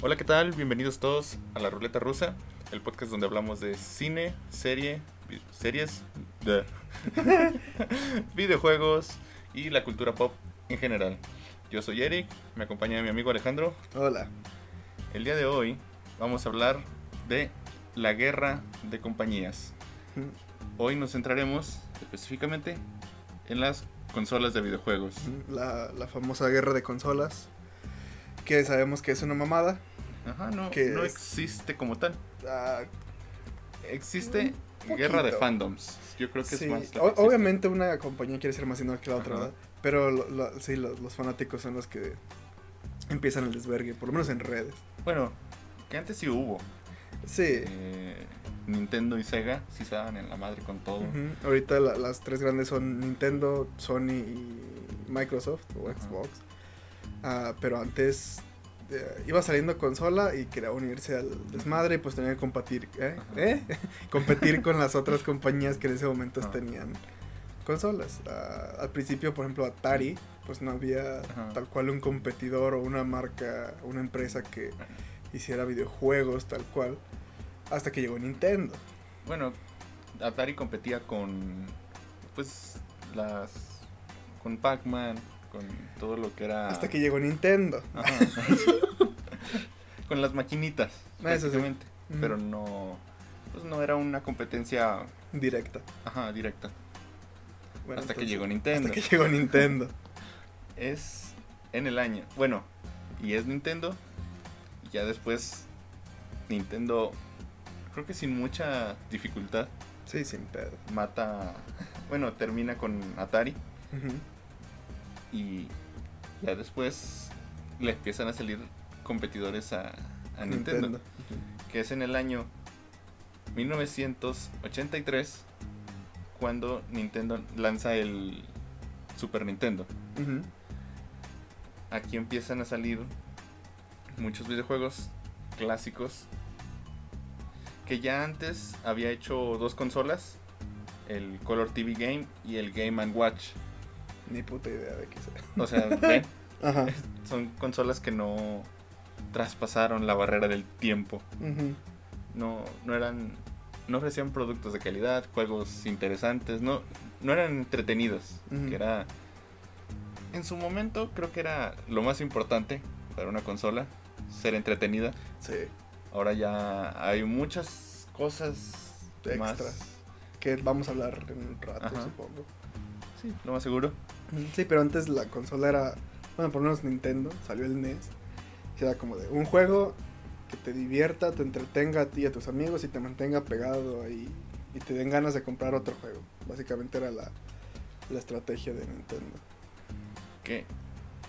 Hola, ¿qué tal? Bienvenidos todos a La Ruleta Rusa, el podcast donde hablamos de cine, serie, series, de videojuegos y la cultura pop en general. Yo soy Eric, me acompaña mi amigo Alejandro. Hola. El día de hoy vamos a hablar de la guerra de compañías. Hoy nos centraremos específicamente en las consolas de videojuegos. La, la famosa guerra de consolas. Que sabemos que es una mamada. Ajá, no, ¿Qué no es? existe como tal. Ah, Existe guerra de fandoms. Yo creo que sí. es más. la O- que existe. obviamente una compañía quiere ser más dinero que la otra, Ajá. ¿verdad? Pero lo- lo- sí, lo- los fanáticos son los que empiezan el desvergue, por lo menos en redes. Bueno, que antes sí hubo. Sí. Eh, Nintendo y Sega sí se daban en la madre con todo. Ahorita la- las tres grandes son Nintendo, Sony y Microsoft o. Xbox. Ah, pero antes eh, iba saliendo consola y quería unirse al desmadre y pues tenía que competir, ¿eh? ¿Eh? competir con las otras compañías que en ese momento Ajá. tenían consolas. Ah, al principio, por ejemplo, Atari, pues no había Ajá. tal cual un competidor o una marca, una empresa que hiciera videojuegos tal cual, hasta que llegó Nintendo. Bueno, Atari competía con. Pues. Las. Con Pac-Man. Con todo lo que era. Hasta que llegó Nintendo. Ajá. con las maquinitas. Ah, eso sí. Ujú. Pero no. Pues no era una competencia. Directa. Ajá, directa. Bueno, hasta que llegó Nintendo. Hasta que llegó Nintendo. es en el año. Bueno, y es Nintendo. Y ya después Nintendo, creo que sin mucha dificultad, Sí, sin pedo. mata, bueno, termina con Atari. Y ya después le empiezan a salir competidores a, a Nintendo, Que es en el año 1983, cuando Nintendo lanza el Super Nintendo. Aquí empiezan a salir muchos videojuegos clásicos que ya antes había hecho dos consolas, el Color TV Game y el Game and Watch. Ni puta idea de qué sea. O sea, ven, Ajá. son consolas que no traspasaron la barrera del tiempo. No, no eran, no ofrecían productos de calidad, juegos interesantes, no, no eran entretenidos. Que era, en su momento creo que era lo más importante para una consola, ser entretenida. Sí. Ahora ya hay muchas cosas más. Extras. Que vamos a hablar en un rato, Ajá. supongo. Sí, lo más seguro. Sí, pero antes la consola era. Bueno, por lo menos Nintendo, salió el NES. Y era como de un juego que te divierta, te entretenga a ti y a tus amigos y te mantenga pegado ahí. Y te den ganas de comprar otro juego. Básicamente era la, la estrategia de Nintendo. Que,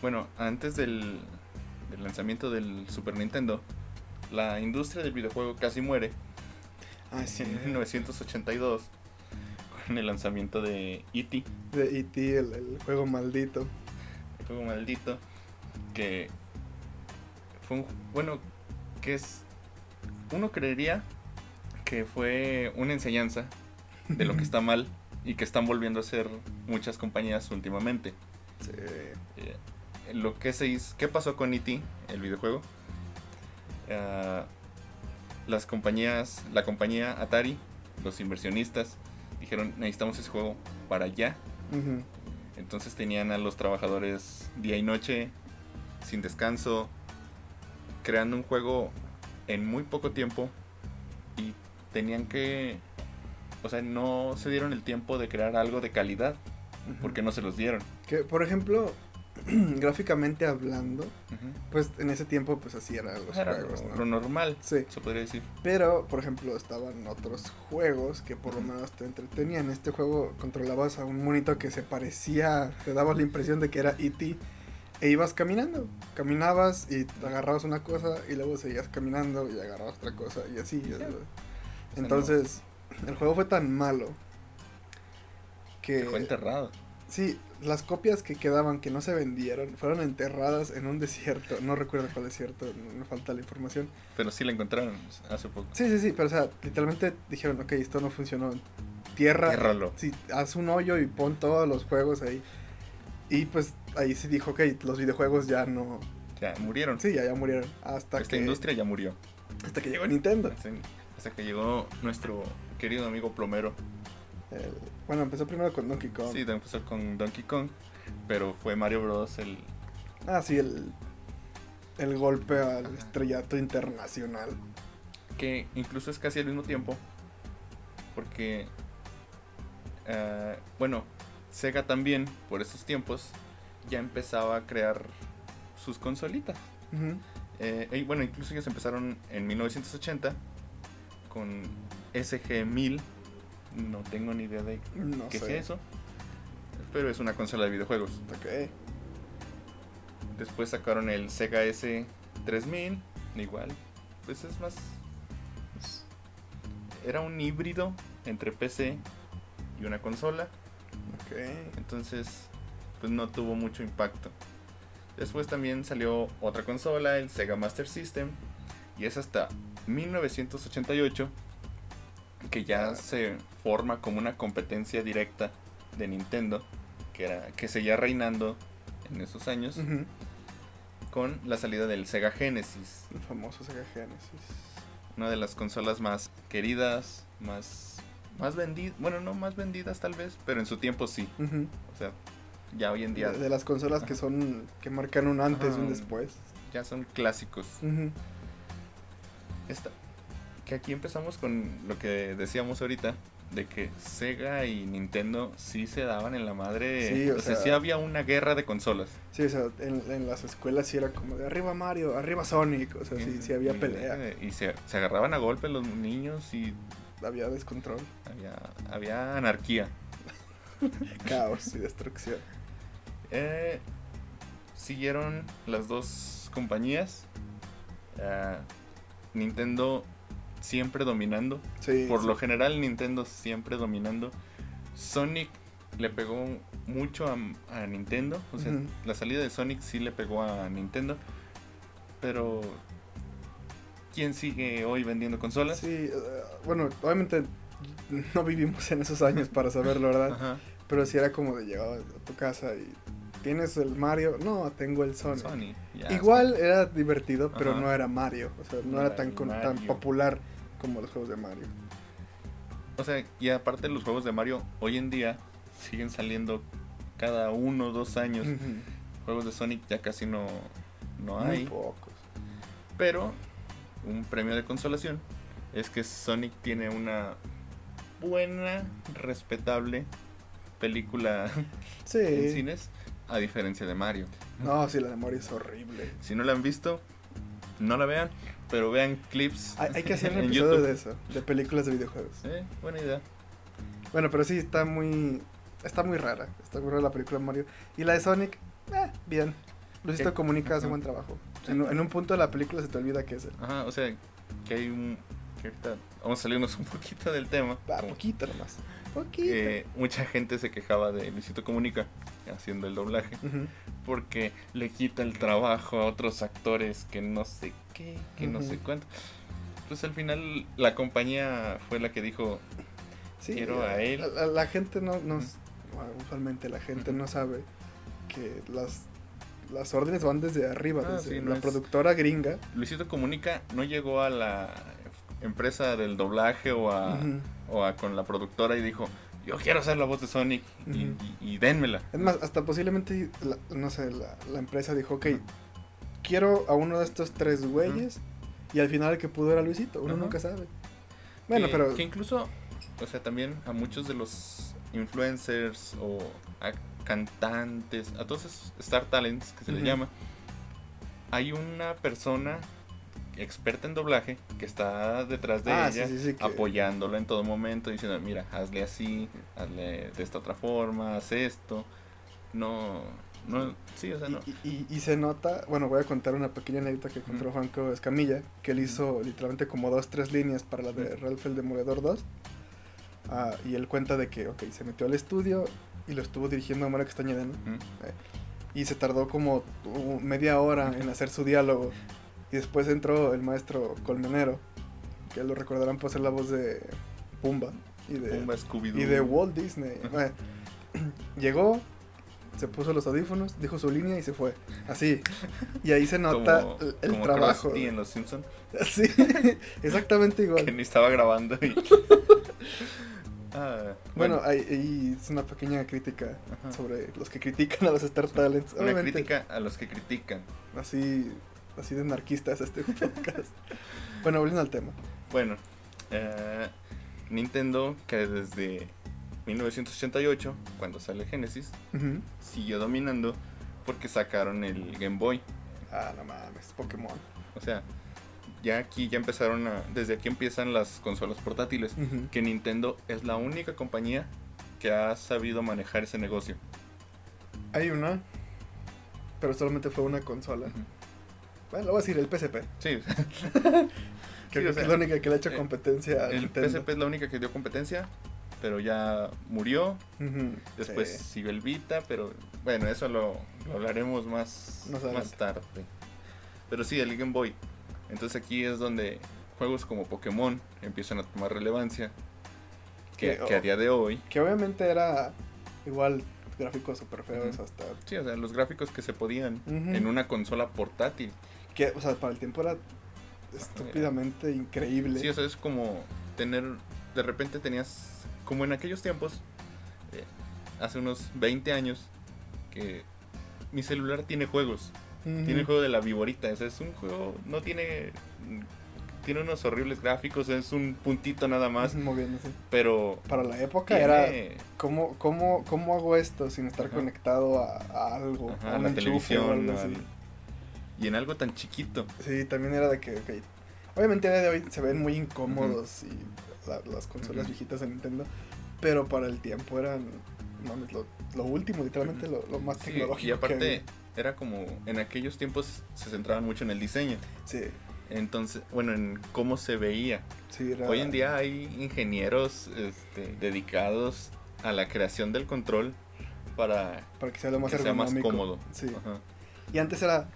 bueno, antes del, del lanzamiento del Super Nintendo, la industria del videojuego casi muere Ah, sí. en 1982 con el lanzamiento de E.T. De E.T., el, el juego maldito. el juego maldito que fue un bueno que es uno creería que fue una enseñanza de lo que está mal y que están volviendo a hacer muchas compañías últimamente Sí. Eh, lo que se hizo qué pasó con E.T. el videojuego Ah, las compañías la compañía Atari los inversionistas dijeron necesitamos ese juego para Ujú. entonces tenían a los trabajadores día y noche, sin descanso, creando un juego en muy poco tiempo y tenían que, o sea, no se dieron el tiempo de crear algo de calidad porque no se los dieron. Que, por ejemplo, gráficamente hablando, pues en ese tiempo pues así eran los Era juegos, lo, ¿no? lo normal, Sí. se podría decir. Pero, por ejemplo, estaban otros juegos que por lo menos te entretenían. Este juego controlabas a un monito que se parecía, te dabas la impresión de que era E.T. E ibas caminando. Caminabas y agarrabas una cosa y luego seguías caminando y agarrabas otra cosa y así. Entonces, el juego fue tan malo que... Fue enterrado. Sí, las copias que quedaban que no se vendieron fueron enterradas en un desierto. No recuerdo cuál desierto, me falta la información. Pero sí la encontraron hace poco. Sí, sí, sí, pero o sea, literalmente dijeron, ok, esto no funcionó. Tierra, Ciérralo. sí, haz un hoyo y pon todos los juegos ahí. Y pues ahí se dijo, ok, los videojuegos ya no, ya murieron. Sí, ya, ya murieron. Hasta Esta que, industria ya murió. hasta que llegó Nintendo. Hasta, hasta que llegó nuestro querido amigo plomero. El- bueno, empezó primero con Donkey Kong. Sí, empezó con Donkey Kong, pero fue Mario Bros. el... Ah, sí, el, el golpe al estrellato internacional. que incluso es casi al mismo tiempo. Porque, eh, bueno, Sega también, por esos tiempos, ya empezaba a crear sus consolitas. Eh, y bueno, incluso ellos empezaron en 1980 con SG-1000. No tengo ni idea de No qué sé. es eso. Pero es una consola de videojuegos. Ok. Después sacaron el Sega S3000. Igual. Pues es más... era un híbrido entre PC y una consola. Ok. Entonces, pues no tuvo mucho impacto. Después también salió otra consola, el Sega Master System. Y es hasta 1988 que ya se forma como una competencia directa de Nintendo, que, era, que seguía reinando en esos años, con la salida del Sega Genesis, El famoso Sega Genesis. una de las consolas más queridas, más, más vendidas, bueno, no más vendidas tal vez, pero en su tiempo sí. O sea, ya hoy en día De, de las consolas que son. que marcan un antes y un después. ya son clásicos. Esta, que aquí empezamos con lo que decíamos ahorita, de que Sega y Nintendo sí se daban en la madre. Sí, o o sea, sea- sí había una guerra de consolas. Sí, o sea, en, en las escuelas sí era como de arriba Mario, arriba Sonic. O sea, sí, sí había pelea. Y se, se agarraban a golpes los niños y Había descontrol, había, había anarquía. caos y destrucción. Eh, siguieron las dos compañías. Eh, Nintendo siempre dominando. Sí. Por sí. lo general, Nintendo siempre dominando. Sonic le pegó mucho a, a Nintendo. O sea, la salida de Sonic sí le pegó a Nintendo. Pero, ¿quién sigue hoy vendiendo consolas? Sí, eh, bueno, obviamente no vivimos en esos años para saberlo, ¿verdad? Ajá, Pero sí era como de llegar a tu casa y tienes el Mario, no, tengo el Sonic. Sony. ya Igual era divertido, pero no era Mario, o sea, no, No era tan con- tan popular como los juegos de Mario. O sea, y aparte los juegos de Mario hoy en día siguen saliendo cada uno o dos años. Juegos de Sonic ya casi no, no Muy hay. pocos. Pero un premio de consolación es que Sonic tiene una buena, respetable película en Sí. cines, a diferencia de Mario. No, sí, la de Mario es horrible. Si no la han visto, no la vean, pero vean clips. Hay, hay que hacer un episodio YouTube. de eso, de películas de videojuegos. Eh, buena idea. Bueno, pero sí, está muy. Está muy rara. Está muy rara la película de Mario. Y la de Sonic, eh, bien. Luisito Comunica hace ajá. buen trabajo. Sí. En, en un punto de la película se te olvida que es él. Ajá, o sea, que hay un... Que ahorita vamos a salirnos un poquito del tema. Ah, poquito nomás. Poquito. que mucha gente se quejaba de Luisito Comunica haciendo el doblaje. Porque le quita el trabajo a otros actores que no sé qué, que no sé cuánto. Pues al final la compañía fue la que dijo, Sí, Quiero a eh, él. La, la- la gente no, usualmente la gente no sabe que las, las órdenes van desde arriba, Ah, desde sí, no la es- productora gringa. Luisito Comunica no llegó a la empresa del doblaje o a, o a con la productora y dijo, yo quiero hacer la voz de Sonic y, y dénmela. Es más, hasta posiblemente, la- no sé, la, la empresa dijo, ok, quiero a uno de estos tres güeyes y al final el que pudo era Luisito, uno nunca sabe. Bueno, que, pero... Que incluso, o sea, también a muchos de los influencers o a cantantes, a todos esos Star Talents que se les llama, hay una persona experta en doblaje que está detrás de Ah, ella sí, sí, sí, que- apoyándola en todo momento diciendo mira hazle así hazle de esta otra forma haz esto no no sí o sea no Y, y- y se nota, bueno, voy a contar una pequeña anécdota que contó Ujú. Juanco Escamilla, que él hizo literalmente como dos, tres líneas para la de. Ralph el Demoledor 2. Ah, y él cuenta de que, ok, se metió al estudio y lo estuvo dirigiendo a Mario Castañeda, ¿no? Ujú. Y se tardó como uh, media hora en hacer su diálogo. Y después entró el maestro Colmenero, que lo recordarán por ser la voz de Pumba y de, Pumba, y de Walt Disney. Bueno, llegó, se puso los audífonos, dijo su línea y se fue. Así. Y ahí se nota Como- el, el como trabajo. En Los Simpsons, Sí, exactamente igual. que ni estaba grabando. y- Ah, Bueno, ahí, ahí es una pequeña crítica Ajá. sobre los que critican a los Star Talents. una Obviamente, crítica a los que critican. así, así de anarquistas este podcast. bueno, volviendo al tema. Bueno, eh, Nintendo, que desde 1988, cuando sale Genesis, siguió dominando porque sacaron el Game Boy. Ah, no mames, Pokémon. O sea, ya aquí ya empezaron a... Desde aquí empiezan las consolas portátiles. Que Nintendo es la única compañía que ha sabido manejar ese negocio. Hay una, pero solamente fue una consola. Bueno, lo voy a decir, el PSP. Sí, Sí, o es la única que le ha hecho eh, competencia el Nintendo. PSP es la única que dio competencia, pero ya murió. Después sí. siguió el Vita, pero bueno, eso lo, lo hablaremos más, Más tarde. Pero sí, el Game Boy. Entonces aquí es donde juegos como Pokémon empiezan a tomar relevancia. Que, Que, que a oh. día de hoy, Que obviamente era igual gráficos super feos hasta... sí, o sea, los gráficos que se podían en una consola portátil. Que, o sea, para el tiempo era estúpidamente increíble. Sí, o sea, es como tener, de repente tenías, como en aquellos tiempos, eh, hace unos 20 años, que mi celular tiene juegos. Tiene el juego de la viborita. O sea, es un juego, no tiene. Tiene unos horribles gráficos, es un puntito nada más. Moviéndose. Pero. Para la época tiene- era... ¿cómo, cómo, ¿Cómo hago esto sin estar Ajá. conectado a, a algo? ajá, a un la televisión. o algo así. al- y en algo tan chiquito. Sí, también era de que, ok, obviamente a día de hoy se ven muy incómodos y la- las consolas Ujú. viejitas de Nintendo, pero para el tiempo eran, mames, lo, lo último, literalmente lo, lo más Sí, tecnológico. y aparte, era como. En aquellos tiempos se centraban mucho en el diseño. Sí, Entonces, bueno, en cómo se veía. sí, era... Hoy en día hay ingenieros este, dedicados a la creación del control para Para que sea lo más que sea más cómodo. Sí. Ajá. Y antes era,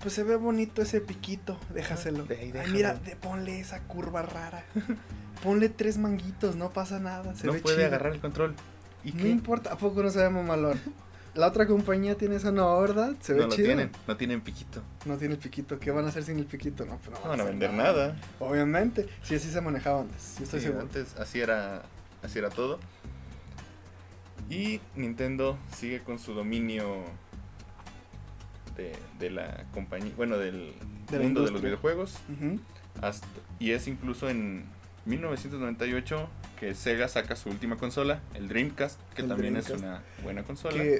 pues se ve bonito ese piquito, déjaselo. de ahí Ay, mira, de- ponle esa curva rara. ponle tres manguitos, no pasa nada, se no ve puede chido. agarrar el control. ¿Y No qué? importa, ¿a poco no se ve mamalón? La otra compañía tiene eso, ¿no, verdad? Se ve no chido. tienen, no tienen piquito. No tiene el piquito. ¿Qué van a hacer sin el piquito? No, pues no, No van a vender nada. Obviamente. Sí, así se manejaba antes. Yo estoy Sí, seguro. antes así era, así era todo. Y Nintendo sigue con su dominio de, de la compañía, bueno, del De mundo de los videojuegos. Hasta- y es incluso en 1998 que Sega saca su última consola, el Dreamcast, que El también es una buena consola. Que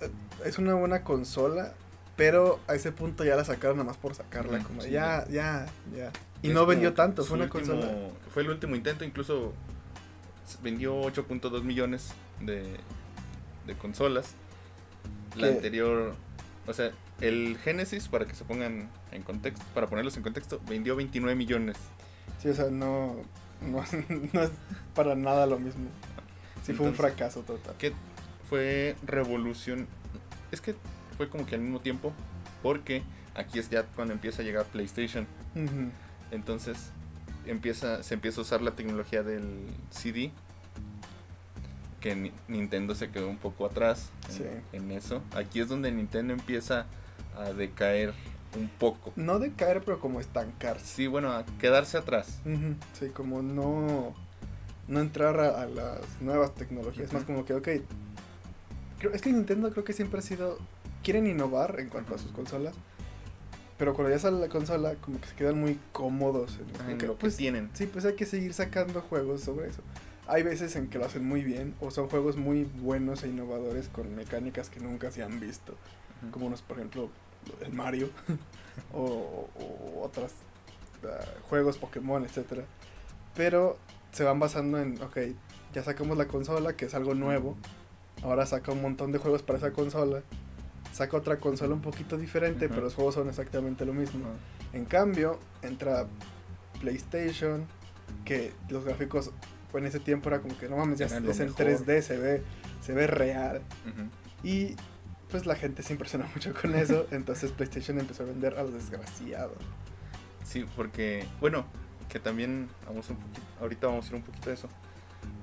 eh, es una buena consola, pero a ese punto ya la sacaron nada más por sacarla. Como sí. ya, ya, ya. Y no vendió tanto, fue una último- consola. Fue el último intento, incluso vendió 8.2 millones de, de consolas. La anterior, o sea, el Genesis, para que se pongan en contexto, para ponerlos en contexto, vendió 29 millones. Sí, o sea, no, no, no es para nada lo mismo. Sí, fue un fracaso total. Que fue revolución. Es que fue como que al mismo tiempo, porque aquí es ya cuando empieza a llegar PlayStation. Entonces empieza, se empieza a usar la tecnología del CD. Que Ni- Nintendo se quedó un poco atrás en eso. Aquí es donde Nintendo empieza a decaer un poco. No de caer, pero como estancarse. Sí, bueno, a quedarse atrás. Sí, como no, no entrar a, a las nuevas tecnologías. Más Ujú. como que, ok. Creo, es que Nintendo creo que siempre ha sido. Quieren innovar en cuanto a sus consolas. Pero cuando ya sale la consola, como que se quedan muy cómodos en, que, lo que pues, tienen. Sí, pues hay que seguir sacando juegos sobre eso. Hay veces en que lo hacen muy bien, o son juegos muy buenos e innovadores con mecánicas que nunca se han visto. Como unos, por ejemplo, el Mario o, o otros ah, juegos Pokémon, etcétera. Pero se van basando en, ok, ya sacamos la consola, que es algo nuevo. Ahora saca un montón de juegos para esa consola. Saca otra consola un poquito diferente, pero los juegos son exactamente lo mismo. En cambio, entra PlayStation, que los gráficos en ese tiempo era como que no mames, ya es en mejor. 3D, se ve, se ve real. Y pues la gente se impresiona mucho con eso, entonces PlayStation empezó a vender a lo desgraciado. Sí, porque, bueno, que también vamos un poquito, ahorita vamos a ir un poquito de eso.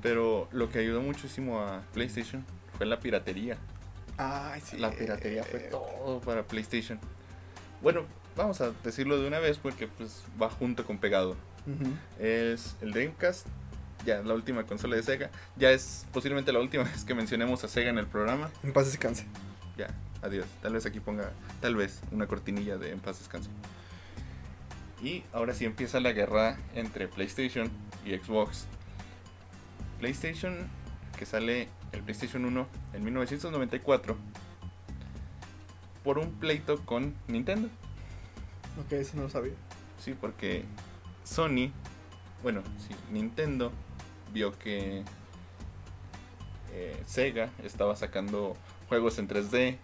Pero lo que ayudó muchísimo a PlayStation fue la piratería. Ay, sí. La piratería fue todo para PlayStation. Bueno, vamos a decirlo de una vez porque pues va junto con pegado. Es el Dreamcast, ya la última consola de Sega. Ya es posiblemente la última vez que mencionemos a Sega en el programa. En paz descanse. Ya, adiós. Tal vez aquí ponga, tal vez, una cortinilla de En paz descanso. Y ahora sí empieza la guerra entre PlayStation y Xbox. PlayStation, que sale el PlayStation 1 en 1994, por un pleito con Nintendo. Ok, eso no lo sabía. Sí, porque Sony, bueno, sí, Nintendo vio que eh, Sega estaba sacando juegos en 3D,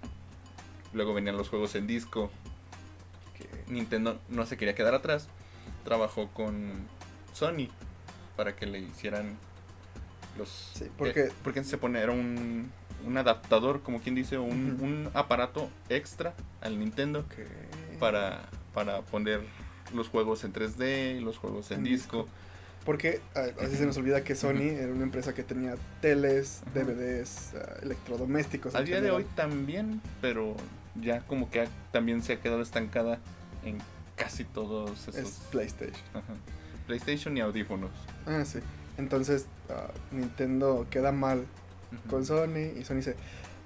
luego venían los juegos en disco, que Nintendo no se quería quedar atrás, trabajó con Sony para que le hicieran los... Sí, porque- eh, porque se pone, era un, un adaptador, como quien dice, un, un aparato extra al Nintendo para, para poner los juegos en 3D, los juegos en, En disco. Porque a veces se nos olvida que Sony era una empresa que tenía teles. DVDs, ah, electrodomésticos. A en día de hoy también, pero ya como que ha- también se ha quedado estancada en casi todos esos. es PlayStation. Ajá. PlayStation y audífonos. Ah, sí. Entonces ah, Nintendo queda mal con Sony y Sony dice,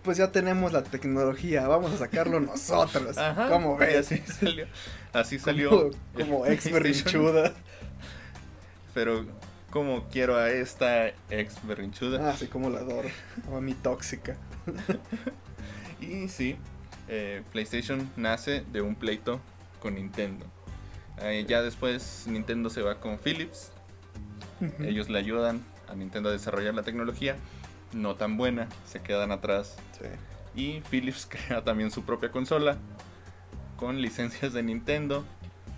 pues ya tenemos la tecnología, vamos a sacarlo nosotros. Ajá, ¿Cómo ves? Así salió. Así salió. Como, como ex berrinchuda. Pero como quiero a esta ex berrinchuda. Ah, sí, como la adoro. A mi tóxica. Y sí, eh, PlayStation nace de un pleito con Nintendo. Eh, ya después Nintendo se va con Philips. Ellos le ayudan a Nintendo a desarrollar la tecnología. No tan buena, se quedan atrás. Sí. Y Philips crea también su propia consola con licencias de Nintendo,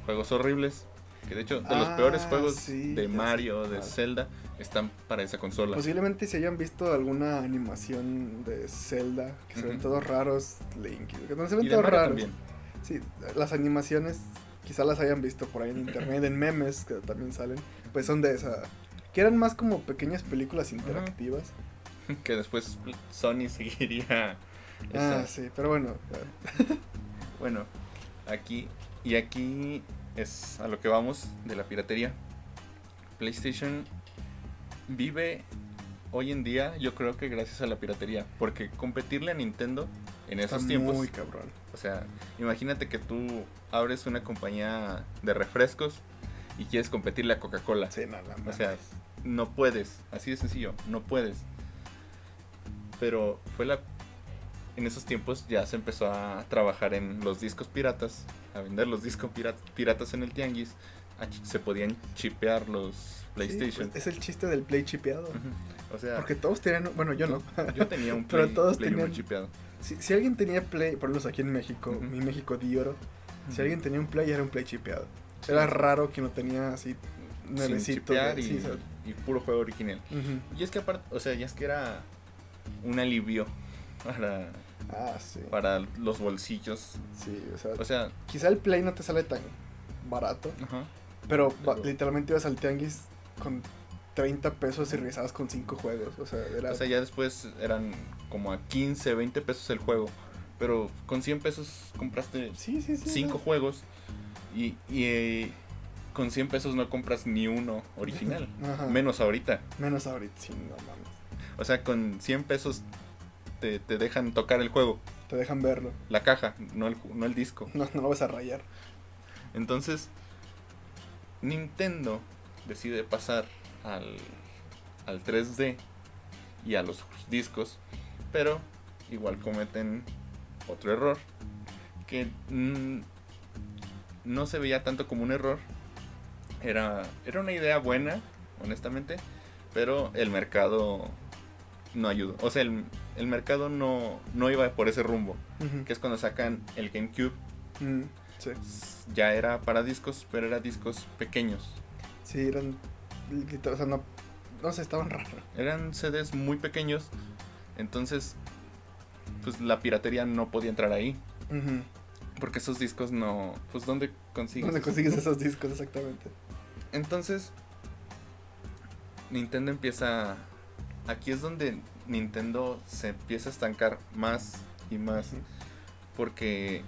juegos horribles. Que de hecho, de los Ah, peores juegos sí, de sé Mario, de. Zelda, están para esa consola. Posiblemente si hayan visto alguna animación de Zelda, que se ven todos raros, Link, que no se ven todos raros. también. Sí, las animaciones quizá las hayan visto por ahí en internet, en memes que también salen, pues son de esa, que eran más como pequeñas películas interactivas. Que después Sony seguiría. Ah, sí, pero bueno, Bueno, aquí y aquí es a lo que vamos de la piratería. PlayStation vive hoy en día, yo creo que gracias a la piratería, porque competirle a Nintendo en está esos tiempos, muy cabrón. o sea, imagínate que tú abres una compañía de refrescos y quieres competirle a Coca-Cola. Sí, nada O más. sea, no puedes, así de sencillo, no puedes. Pero fue la en esos tiempos ya se empezó a trabajar en los discos piratas, a vender los discos pira- piratas en el tianguis, se podían chipear los PlayStation. es el chiste del play chipeado. O sea, Porque todos tenían, bueno, yo no. yo tenía un pero Play, todos Play tenían- chipeado. Si, si alguien tenía play, por lo menos aquí en México, Ujú. mi México de oro, si alguien tenía un play era un play chipeado. Sí. Era raro que no tenía así nuevecito. y, sí, y puro juego original. Y es que aparte, o sea, ya es que era un alivio para, Ah, sí. para los bolsillos. Sí, o sea, O sea, quizá el play no te sale tan barato, ajá. pero Pero- literalmente ibas al tianguis con 30 pesos y regresabas con 5 juegos. O sea, era... O sea, ya después eran como a 15, 20 pesos el juego. Pero con 100 pesos compraste sí, sí, sí. 5 no. juegos. Y, y, eh, con 100 pesos no compras ni uno original. Menos ahorita. Menos ahorita, sí, no mames. O sea, con 100 pesos te, te dejan tocar el juego. Te dejan verlo. La caja, no el, ju- no el disco. No, no lo vas a rayar. Entonces, Nintendo decide pasar al, al 3D y a los discos, pero igual cometen otro error que no se veía tanto como un error. Era, era una idea buena, honestamente, pero el mercado no ayudó. O sea, el, el mercado no, no iba por ese rumbo, que es cuando sacan el GameCube Mm, sí. ya era para discos, pero era discos pequeños. Sí, eran. O sea, no. No sé, estaban raros. Eran CDs muy pequeños, entonces pues la piratería no podía entrar ahí, porque esos discos no, pues ¿dónde consigues? ¿Dónde consigues esos discos exactamente? Entonces Nintendo empieza aquí es donde Nintendo se empieza a estancar más y más. Porque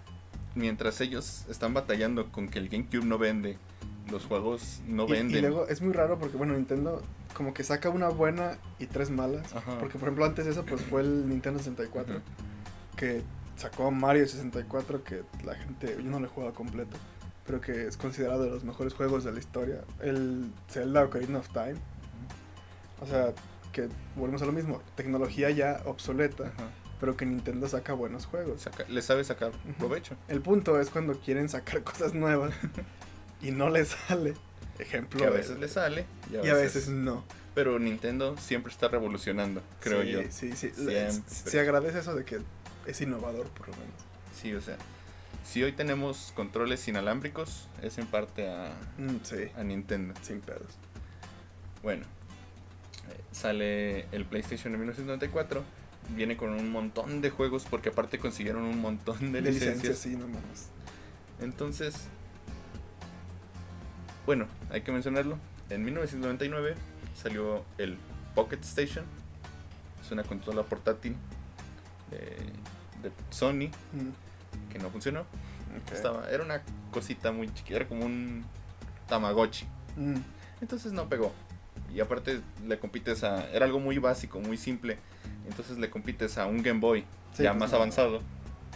mientras ellos están batallando con que el GameCube no vende, los juegos no Y- venden. Y, luego es muy raro porque, bueno, Nintendo como que saca una buena y tres malas. Ajá. Porque, por ejemplo, antes de eso, pues fue el Nintendo 64. Ujú. Que sacó Mario 64, que la gente, yo no lo he jugado completo. Pero que es considerado de los mejores juegos de la historia. El Zelda Ocarina of Time. O sea, que volvemos a lo mismo. Tecnología ya obsoleta. Ajá. Pero que Nintendo saca buenos juegos. Saca- le sabe sacar provecho. El punto es cuando quieren sacar cosas nuevas y no les sale. Ejemplo. Que a veces le sale y a, y a veces, no. Pero Nintendo siempre está revolucionando, creo Sí, yo. Sí, sí. Siempre. Se agradece eso de que es innovador, por lo menos. Sí, o sea, si hoy tenemos controles inalámbricos, es en parte a, Mm, sí, a Nintendo. sin pedos. Bueno, sale el PlayStation en 1994. Viene con un montón de juegos porque aparte consiguieron un montón de De licencias. licencias, sí, no mames. Entonces, bueno, hay que mencionarlo. En 1999 salió el Pocket Station. Es una consola portátil de, de Sony Mm, que no funcionó. Estaba, era una cosita muy chiquita, era como un Tamagotchi. Mm, Entonces no pegó. Y aparte le compites a... Era algo muy básico, muy simple. Entonces le compites a un Game Boy sí, ya pues más no, avanzado.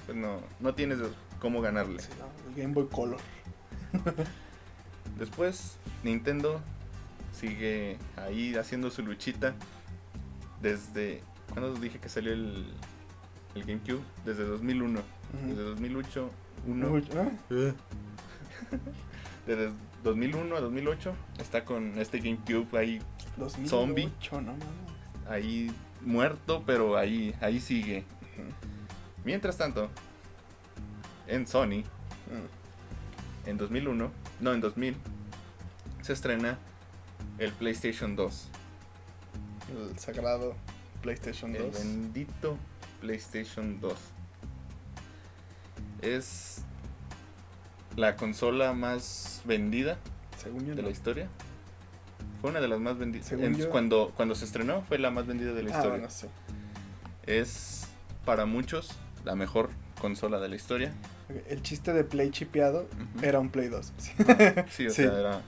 Pues no, no tienes cómo ganarle. sí, no, el Game Boy Color. Después Nintendo sigue ahí haciendo su luchita desde... ¿Cuándo dije que salió el, el GameCube? Desde 2001. Ujú. Desde 2008. uno- Uy, ¿ah? Desde 2001 a 2008 está con este GameCube ahí, 2008, Zombie. no ahí muerto, pero ahí, ahí sigue. Mientras tanto, en Sony, Mm, en 2001, no, en 2000, se estrena el PlayStation 2. El sagrado PlayStation El 2. bendito PlayStation 2. Es la consola más vendida Según yo, de no. la historia. Fue una de las más vendidas. Yo- Cuando, cuando se estrenó fue la más vendida de la Ah, historia. bueno, sí. Es para muchos la mejor consola de la historia. El chiste de Play chipeado era un Play 2. Sí. Sí, o Sí. sea, era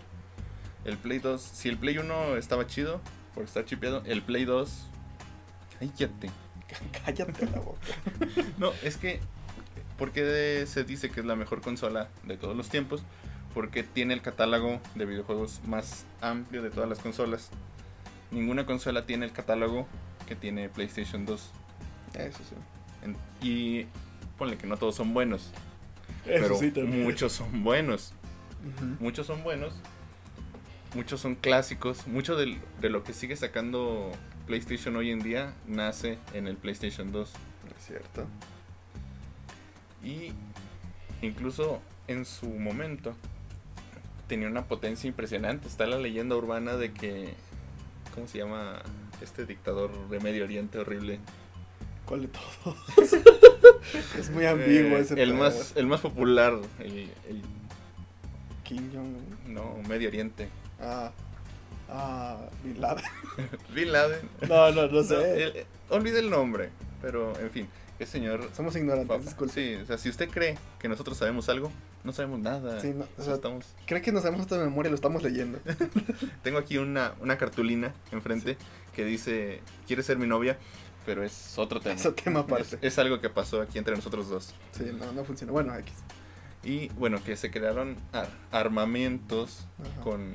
el Play 2. Si el Play 1 estaba chido por estar chipeado, el Play 2. Cállate. Cállate la boca. No, es que. ¿Por qué se dice que es la mejor consola de todos los tiempos? Porque tiene el catálogo de videojuegos más amplio de todas las consolas. Ninguna consola tiene el catálogo que tiene PlayStation 2. Eso sí. En- y ponle que no todos son buenos, Eso pero sí también. muchos son buenos. Ujú. Muchos son buenos, muchos son clásicos. Mucho del- de lo que sigue sacando PlayStation hoy en día nace en el PlayStation 2. Es cierto. Y incluso en su momento tenía una potencia impresionante. Está la leyenda urbana de que. ¿Cómo se llama? Este dictador de Medio Oriente horrible. ¿Cuál de todos? es muy ambiguo Eh, ese el más El más popular. El, el- Kim Jong-un. no, Medio Oriente. Ah. Ah, Bin Laden. Bin Laden. No, no, no No, sé. el- olvide el nombre. Pero, en fin. Ese señor. Somos ignorantes, disculpe. Sí, o sea, si usted cree que nosotros sabemos algo, no sabemos nada. Sí, no, o sea, estamos... ¿Cree que nos sabemos esta memoria? Lo estamos leyendo. Tengo aquí una, una cartulina enfrente que dice, ¿quieres ser mi novia? Pero es otro tema. Es otro tema aparte. Es, es algo que pasó aquí entre nosotros dos. Sí, no, no funciona. Bueno, X. Y bueno, que se crearon ar- armamentos Ajá. con,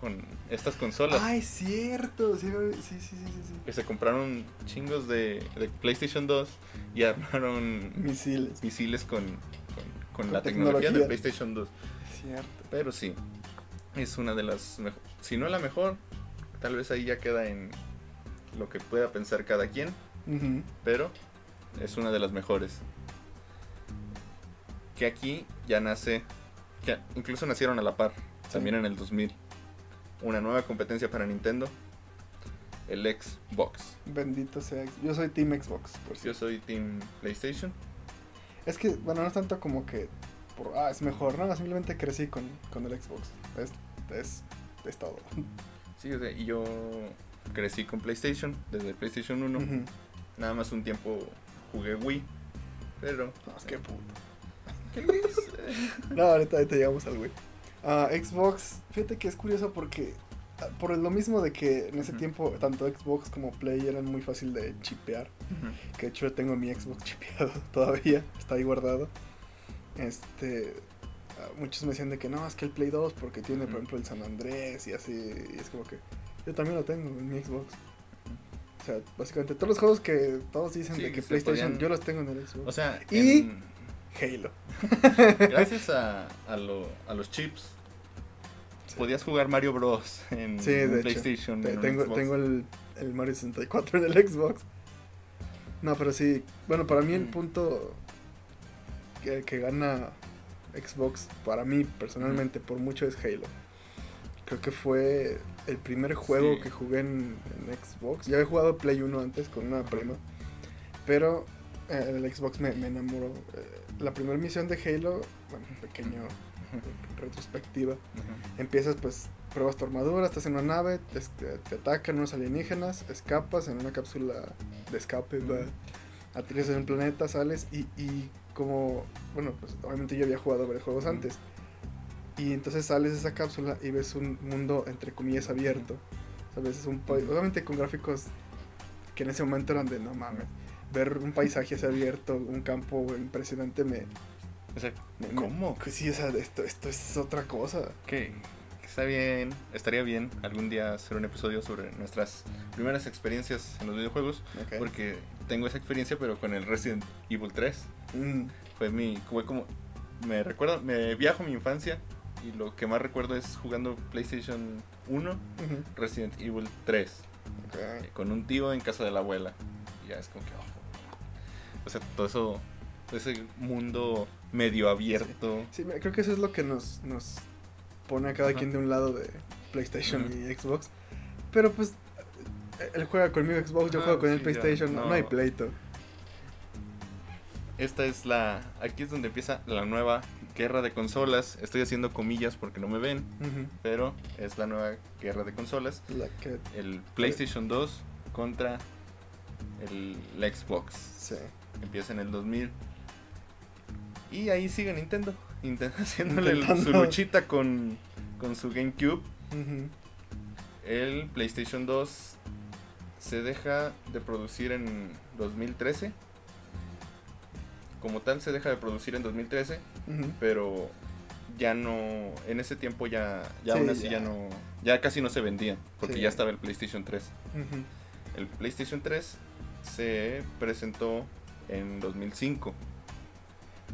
con estas consolas. Ah, es cierto. Sí, sí, sí, sí. Que se compraron chingos de, de PlayStation 2 y armaron Misiles. misiles con, con, con Con la tecnología de tecnología. PlayStation 2. Es cierto. Pero sí, es una de las mejores. Si no la mejor, tal vez ahí ya queda en lo que pueda pensar cada quien, pero es una de las mejores. Que aquí ya nace, que incluso nacieron a la par, también en el 2000. Una nueva competencia para Nintendo, el Xbox. Bendito sea. Yo soy Team Xbox, por Yo soy Team PlayStation. Es que, bueno, no es tanto como que. Por, ah, es mejor, no. Simplemente crecí con, con el Xbox. Es, es, es todo. Sí, o sea, y yo crecí con PlayStation, desde PlayStation 1. Ujú. Nada más un tiempo jugué Wii. Pero. Qué puto. ¿Qué? No, ahorita, ahorita llegamos al Wii. Ah, Xbox, fíjate que es curioso porque ah, por lo mismo de que en ese tiempo tanto Xbox como Play eran muy fácil de chipear, que de hecho yo tengo mi Xbox chipeado todavía, está ahí guardado. Este, ah, muchos me decían de que no, es que el Play 2 porque tiene por ejemplo el San Andrés y así, y es como que yo también lo tengo en mi Xbox. O sea, básicamente todos los juegos que todos dicen Sí, de que PlayStation, podían- yo los tengo en el Xbox. O sea, Y- en- Halo. gracias a, a, lo- a los chips, Sí. podías jugar Mario Bros. en Sí, de un hecho. PlayStation. En tengo, Xbox. tengo el, el Mario 64 en el Xbox. No, pero sí. Bueno, para mí el Mm. punto que, que gana Xbox, para mí personalmente, por mucho es Halo. Creo que fue el primer juego Sí. que jugué en, en Xbox. Ya había jugado Play 1 antes con una prima. Pero eh, el Xbox me, me enamoró. Eh, la primera misión de Halo, bueno, pequeño retrospectiva. Empiezas, pues, pruebas tu armadura, estás en una nave, te, atacan unos alienígenas, escapas en una cápsula de escape, aterrizas en un planeta, sales y, y como, bueno, pues obviamente yo había jugado varios juegos antes. Y entonces sales de esa cápsula y ves un mundo, entre comillas, abierto. País, obviamente con gráficos que en ese momento eran de no mames. Ver un paisaje así abierto, un campo impresionante, me. O sea, me- me- ¿cómo? que sí, o sea, esto, esto es otra cosa. Que está bien, estaría bien algún día hacer un episodio sobre nuestras primeras experiencias en los videojuegos. Ok. Porque tengo esa experiencia, pero con el Resident Evil 3. Mm, Fue mi. Fue como. Me recuerda. Me viajo a mi infancia. Y lo que más recuerdo es jugando PlayStation 1, ujú, Resident Evil 3. ok. eh, Con un tío en casa de la abuela. Y ya es como que. oh, o sea, todo eso. todo ese mundo medio abierto. Sí, creo que eso es lo que nos, nos pone a cada Ajá. quien de un lado de PlayStation y Xbox. Pero pues, él juega conmigo Xbox, yo Ajá, juego con él sí, ya, PlayStation, no, no. no hay pleito. Esta es la. Aquí es donde empieza la nueva guerra de consolas. Estoy haciendo comillas porque no me ven. Pero es la nueva guerra de consolas. La que, El PlayStation 2 contra el, la Xbox. sí. Empieza en el 2000. Y ahí sigue Nintendo. inten- haciéndole el- su Intentando. luchita con, con su GameCube. El PlayStation 2 se deja de producir en 2013. Como tal se deja de producir en 2013, Ujú. pero ya no, en ese tiempo ya, ya Sí, aún así ya. ya. no, ya casi no se vendían, porque Sí. ya estaba el PlayStation 3. Ujú. El PlayStation 3 se presentó en 2005.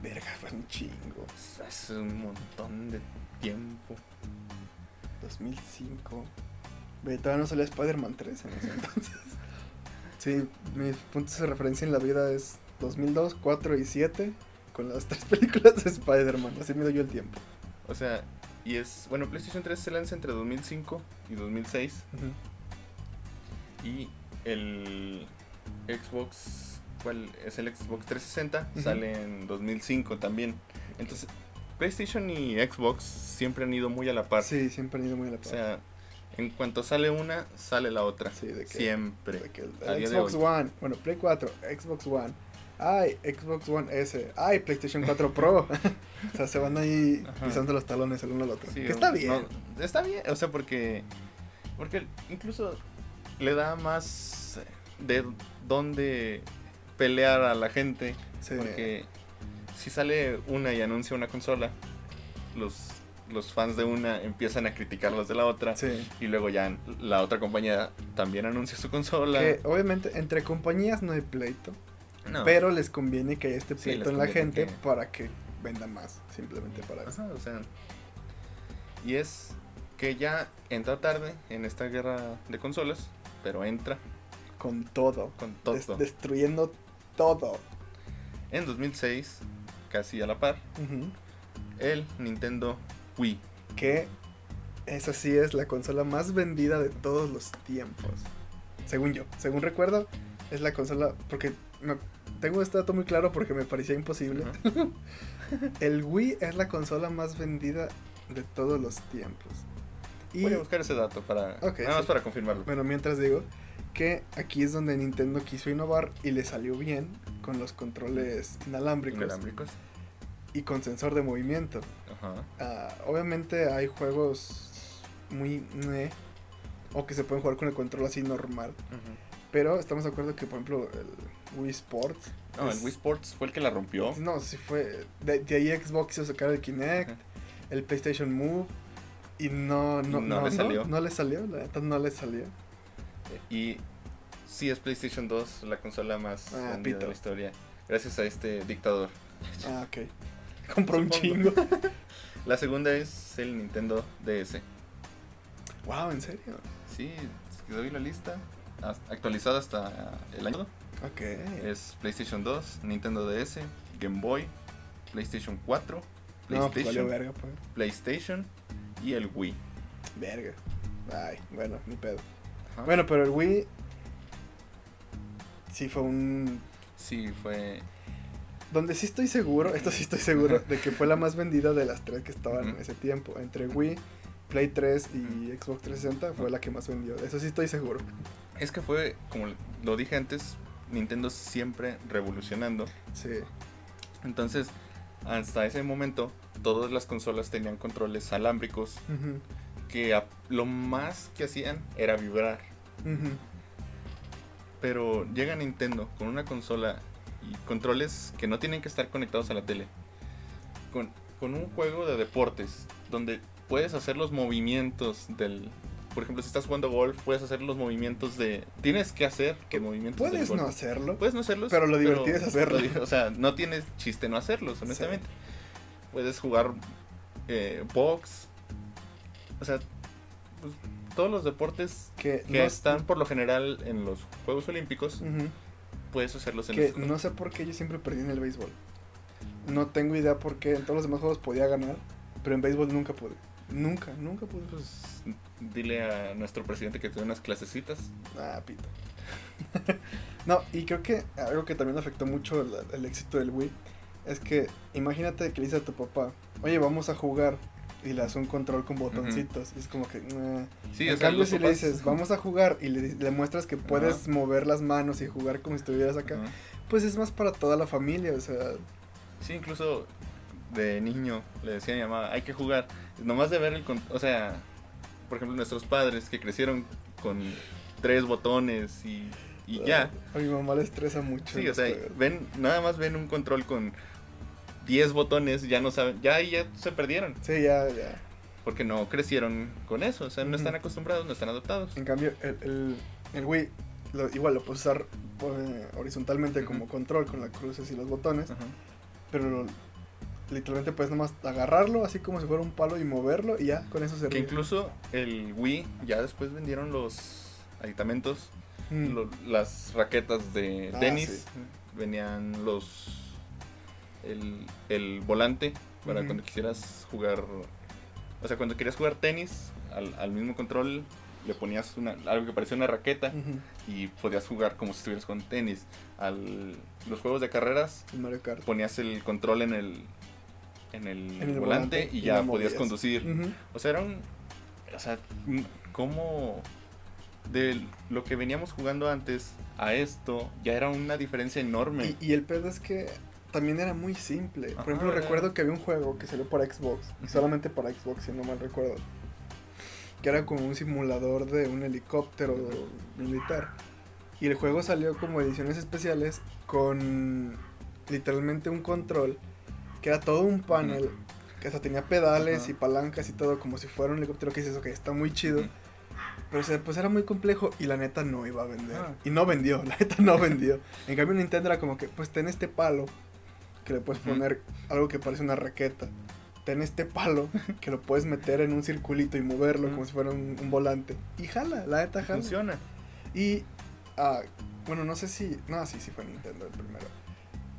Verga, fue un chingo. Hace un montón de tiempo. 2005. Ve, todavía no salía Spider-Man 3 en ese entonces. Sí, mis puntos de referencia en la vida es 2002, 4 y 7 con las tres películas de Spider-Man. Así me doy yo el tiempo. O sea, y es, bueno, PlayStation 3 se lanza entre 2005 y 2006. Ujú. Y el Xbox, ¿cuál es el Xbox 360? Ujú. Sale en 2005 también. Entonces, PlayStation y Xbox siempre han ido muy a la par. Sí, siempre han ido muy a la O par. sea, en cuanto sale una, sale la otra. Sí, de que- siempre. De que el, Xbox. One, bueno, Play 4, Xbox One, ay, Xbox One S, ay, PlayStation 4 Pro. o sea, se van ahí Ajá. pisando los talones el uno al otro. Sí, que está no, bien. está bien, o sea, porque, porque incluso le da más de dónde pelear a la gente. Sí. Porque si sale una y anuncia una consola, los, los fans de una empiezan a criticar los de la otra. Sí. Y luego ya la otra compañía también anuncia su consola. Que obviamente entre compañías no hay pleito, No. pero les conviene que haya este pleito en la gente que- para que venda más, simplemente para eso. Ajá, o sea. Y es que ya entra tarde en esta guerra de consolas, pero entra Con todo, con todo. des- destruyendo todo. En 2006, casi a la par, el Nintendo Wii. Que esa sí es la consola más vendida de todos los tiempos. Según yo, según recuerdo, es la consola, porque me- tengo este dato muy claro porque me parecía imposible. El Wii es la consola más vendida de todos los tiempos. Y Voy a buscar ese dato para nada más sí. para confirmarlo. bueno, mientras digo Que aquí es donde Nintendo quiso innovar y le salió bien con los controles inalámbricos Inalámbricos. y con sensor de movimiento. Ajá. Ah, obviamente hay juegos muy... o que se pueden jugar con el control así normal. Pero estamos de acuerdo que, por ejemplo, el Wii Sports. No, es- el Wii Sports fue el que la rompió. No, sí fue. De, de ahí Xbox hizo sacar el Kinect, el PlayStation Move. Y no, no, No no, le salió. No, le salió, la neta no le salió. Y sí es PlayStation 2 la consola más Ah, vendida pito. de la historia. Gracias a este dictador. Ah, ok. Compró un chingo. La segunda es el Nintendo DS. wow, ¿en serio? Sí, te doy la lista. Actualizada hasta el año. Ok. Es PlayStation 2, Nintendo DS, Game Boy, PlayStation 4, no, pues PlayStation, verga, pues. PlayStation y el Wii. Verga. Ay, bueno, ni pedo. Ajá. Bueno, pero el Wii. Sí fue un. Sí, fue. Donde sí estoy seguro, esto sí estoy seguro, de que fue la más vendida de las tres que estaban en ese tiempo. Entre Wii, Play 3 y Xbox 360 fue la que más vendió. Eso sí estoy seguro. Es que fue, como lo dije antes, Nintendo siempre revolucionando. Sí. Entonces, hasta ese momento, todas las consolas tenían controles alámbricos Ujú, que lo más que hacían era vibrar. Pero llega Nintendo con una consola y controles que no tienen que estar conectados a la tele. Con, con un juego de deportes donde puedes hacer los movimientos del... Por ejemplo, si estás jugando golf, puedes hacer los movimientos de... Tienes que hacer los movimientos del Puedes golf. no hacerlo. Puedes no hacerlos. Pero lo divertido es hacerlo. lo O sea, no tienes chiste no hacerlos, honestamente. Puedes jugar eh, box. O sea, pues, todos los deportes que que no, están por lo general en los Juegos Olímpicos, puedes hacerlos en Que los no sé por qué yo siempre perdí en el béisbol. No tengo idea por qué. En todos los demás juegos podía ganar. Pero en béisbol nunca pude. Nunca, nunca pude. Pues dile a nuestro presidente que te dé unas clasecitas. Ah, pito. no, y creo que algo que también afectó mucho el, el éxito del Wii es que imagínate que le dices a tu papá, oye, vamos a jugar y le das un control con botoncitos. Y es como que. "Nah". Sí, en cambio, si le dices, vamos a jugar y le, le muestras que puedes mover las manos y jugar como si estuvieras acá, Ajá. pues es más para toda la familia. O sea, Sí, incluso de niño le decía a mi mamá, hay que jugar. Nomás de ver el... O sea, por ejemplo, nuestros padres que crecieron con tres botones y, y ya. A mi mamá le estresa mucho. Sí, o sea, juegos. ven, nada más ven un control con 10 botones, ya no saben, ya ya se perdieron, Sí, ya, ya. porque no crecieron con eso, o sea, no están acostumbrados, no están adaptados. En cambio, el, el, el Wii, lo- igual lo puedes usar eh, horizontalmente como control con las cruces y los botones, pero lo- literalmente puedes nomás agarrarlo así como si fuera un palo y moverlo y ya, con eso se Que incluso el Wii ya después vendieron los aditamentos, Mm. lo- las raquetas de Ah, tenis, sí. venían los el, el volante para cuando quisieras jugar, o sea, cuando querías jugar tenis al, al mismo control le ponías una, algo que parecía una raqueta y podías jugar como si estuvieras con tenis. Al los juegos de carreras ponías el control en el en el, En el volante, volante y y ya podías conducir. O sea, era un o sea, como de lo que veníamos jugando antes a esto ya era una diferencia enorme. Y, y el pedo es que también era muy simple. Por Ajá, ejemplo, recuerdo que había un juego que salió para Xbox, y solamente para Xbox, si no mal recuerdo, que era como un simulador de un helicóptero militar. Y el juego salió como ediciones especiales con literalmente un control que era todo un panel, que hasta tenía pedales Ajá. y palancas y todo, como si fuera un helicóptero que dices, ok, está muy chido. Ujú. Pero pues era muy complejo y la neta no iba a vender. Ah. Y no vendió, la neta no vendió. En cambio Nintendo era como que, pues ten este palo, que le puedes poner algo que parece una raqueta. Ten este palo, que lo puedes meter en un circulito y moverlo como si fuera un, un volante. Y jala, la neta jala. Funciona. Y, ah, bueno, no sé si, no, sí, sí fue Nintendo el primero.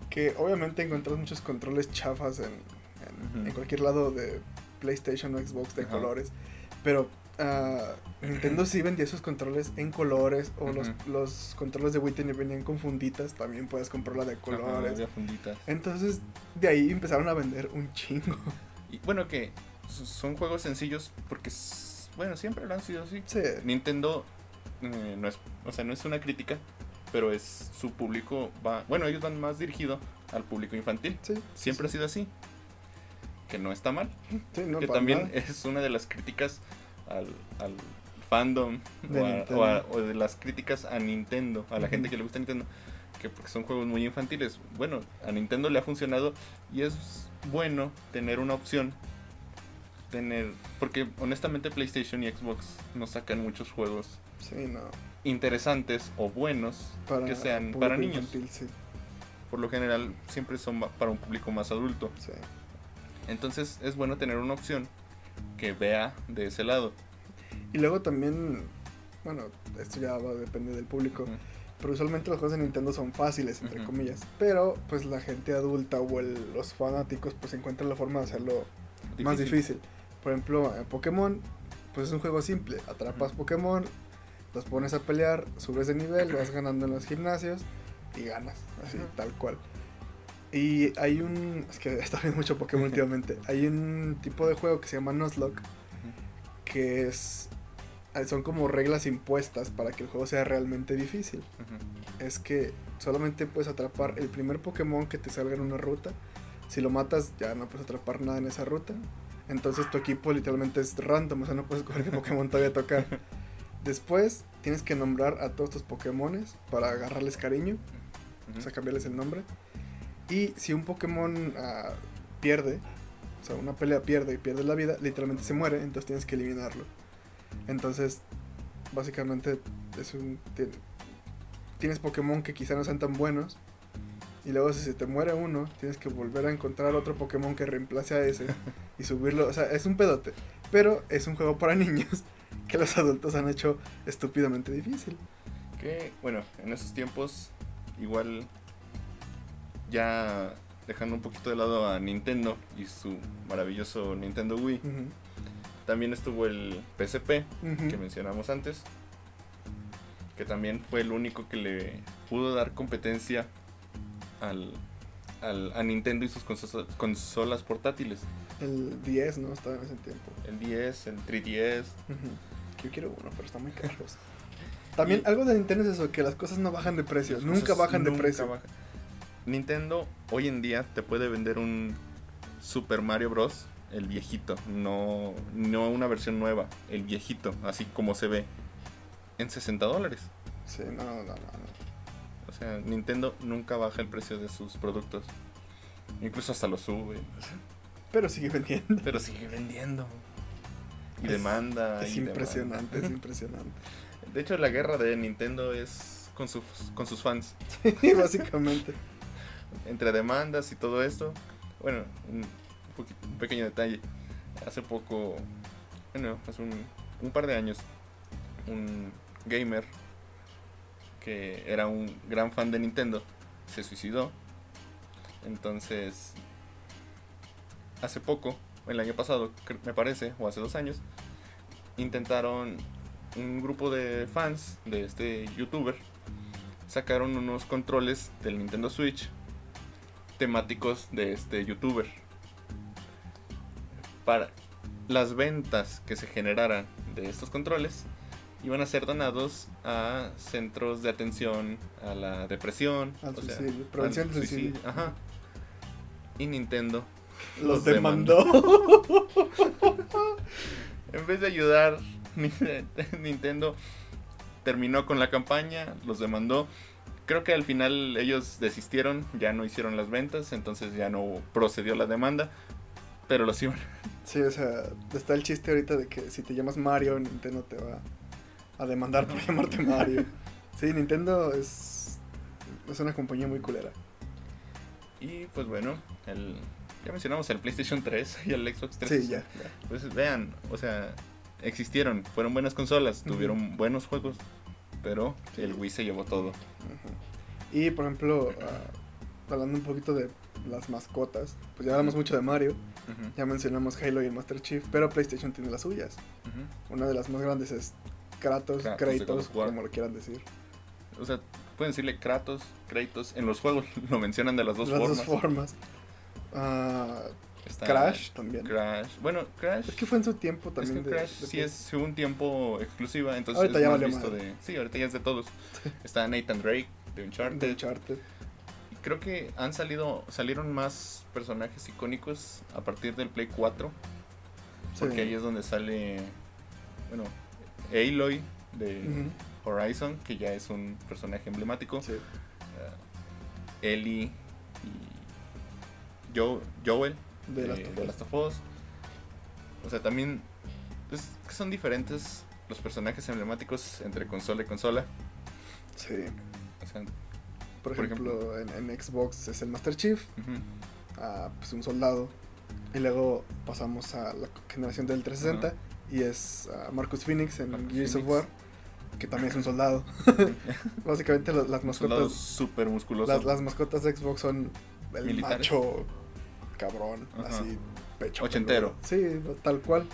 Que obviamente encontrás muchos controles chafas en, en, cualquier lado de PlayStation o Xbox de colores. Pero ah, Nintendo sí vendía esos controles en colores. O los, los controles de Wii venían con funditas. También puedes comprarla de Ajá, colores. funditas. Entonces, de ahí empezaron a vender un chingo. Y bueno, que son juegos sencillos porque, bueno, siempre lo han sido así. Sí. Nintendo eh, no es, o sea, no es una crítica, pero es su público va, bueno, ellos van más dirigido al público infantil. Sí, Siempre ha sido así. Que no está mal. Sí, no, que también nada. es una de las críticas al, al fandom De o, a- o a- o de las críticas a Nintendo, a la gente que le gusta Nintendo, que porque son juegos muy infantiles. Bueno, a Nintendo le ha funcionado y es bueno tener una opción. Tener, porque honestamente PlayStation y Xbox no sacan muchos juegos Sí, no. interesantes o buenos Para que sean para niños. infantil, sí, Por lo general siempre son para un público más adulto. sí. Entonces es bueno tener una opción que vea de ese lado. Y luego también, bueno, esto ya va a depender del público. Pero usualmente los juegos de Nintendo son fáciles, entre comillas. Pero pues la gente adulta o el- los fanáticos pues encuentran la forma de hacerlo más difícil. Por ejemplo, en Pokémon, pues es un juego simple. Atrapas. Pokémon, los pones a pelear, subes de nivel, vas ganando en los gimnasios y ganas, así, tal cual. Y hay un... Es que está viendo mucho Pokémon últimamente. Hay un tipo de juego que se llama Nuzlocke, que es... Son como reglas impuestas para que el juego sea realmente difícil. Es que solamente puedes atrapar el primer Pokémon que te salga en una ruta. Si lo matas, ya no puedes atrapar nada en esa ruta. Entonces tu equipo literalmente es random, o sea, no puedes escoger qué Pokémon te voy a tocar. Después tienes que nombrar a todos tus Pokémones para agarrarles cariño, o sea, cambiarles el nombre. Y si un Pokémon ah, pierde, o sea, una pelea pierde y pierde la vida, literalmente se muere, entonces tienes que eliminarlo. Entonces, básicamente es un... ti- Tienes Pokémon que quizá no sean tan buenos. Y luego si se te muere uno, tienes que volver a encontrar otro Pokémon que reemplace a ese y subirlo. O sea, es un pedote. Pero es un juego para niños que los adultos han hecho estúpidamente difícil. Que, bueno, en esos tiempos, igual ya dejando un poquito de lado a Nintendo y su maravilloso Nintendo Wii, también estuvo el PSP que mencionamos antes, que también fue el único que le pudo dar competencia al, al- a Nintendo y sus consolas, consolas portátiles. El 10, ¿no? Estaba en ese tiempo. El 10, el 3DS. Ujú. Yo quiero uno, pero está muy caros. También Y- algo de Nintendo es eso, que las cosas no bajan de precio. Nunca bajan de precio. Nintendo hoy en día te puede vender un Super Mario Bros. El viejito, no, no una versión nueva, el viejito, así como se ve, en 60 dólares. Sí, no, no, no. no. O sea, Nintendo nunca baja el precio de sus productos. Incluso hasta lo sube. Pero sigue vendiendo. Pero sigue vendiendo. Y Es- demanda. Es y demanda. impresionante, es impresionante. De hecho, la guerra de Nintendo es con, sus con sus fans. Sí, básicamente. Entre demandas y todo esto. Bueno, un, pequeño detalle. Hace poco, bueno, hace un, un par de años, un gamer que era un gran fan de Nintendo se suicidó. Entonces, hace poco, el año pasado, me parece, o hace dos años, intentaron un grupo de fans de este youtuber sacaron unos controles del Nintendo Switch temáticos de este youtuber. Para las ventas que se generaran de estos controles iban a ser donados a centros de atención a la depresión, Al o sea, suicidio, prevención al del suicidio. Ajá. Y Nintendo, Los Los demandó. en vez de ayudar, Nintendo terminó con la campaña, los demandó. Creo que al final ellos desistieron, ya no hicieron las ventas, entonces ya no procedió la demanda, pero los iban. Sí, o sea, está el chiste ahorita de que si te llamas Mario, Nintendo te va a demandar por llamarte Mario. Sí, Nintendo es, es una compañía muy culera. Y pues bueno, el, ya mencionamos el PlayStation 3 y el Xbox 3. Sí, ya, ya. Pues vean, o sea, existieron, fueron buenas consolas, tuvieron buenos juegos, pero el Wii se llevó todo. Y por ejemplo, ah, hablando un poquito de las mascotas, pues ya hablamos mucho de Mario, ya mencionamos Halo y el Master Chief, pero PlayStation tiene las suyas. Una de las más grandes es Kratos, Kratos de como lo quieran decir. O sea, pueden decirle Kratos, Kratos, en los juegos lo mencionan de las dos las formas. dos formas. Ah, está Crash también. Crash. Bueno, Crash. Es que fue en su tiempo es también. que de- Crash de sí es un tiempo exclusiva, entonces Ahorita es ya más visto de. Sí, ahorita ya es de todos. Está Nathan Drake de Uncharted. de Uncharted. Creo que han salido salieron más personajes icónicos a partir del Play 4, porque Sí. ahí es donde sale bueno, Aloy de Horizon, que ya es un personaje emblemático. sí. eh, Ellie y Jo- Joel De de, Last of Us. Last of Us. O sea, también es que son diferentes los personajes emblemáticos entre consola y consola. Sí. O sea, Por, Por ejemplo, en, en Xbox es el Master Chief, ah, pues un soldado. Y luego pasamos a la generación del 360 y es Marcus Phoenix en Marcus Gears of. War, que también es un soldado. Básicamente las mascotas musculoso. las, las mascotas de Xbox son el Militares. macho cabrón, Ajá. así pecho. Ochentero. peludo. Sí, tal cual.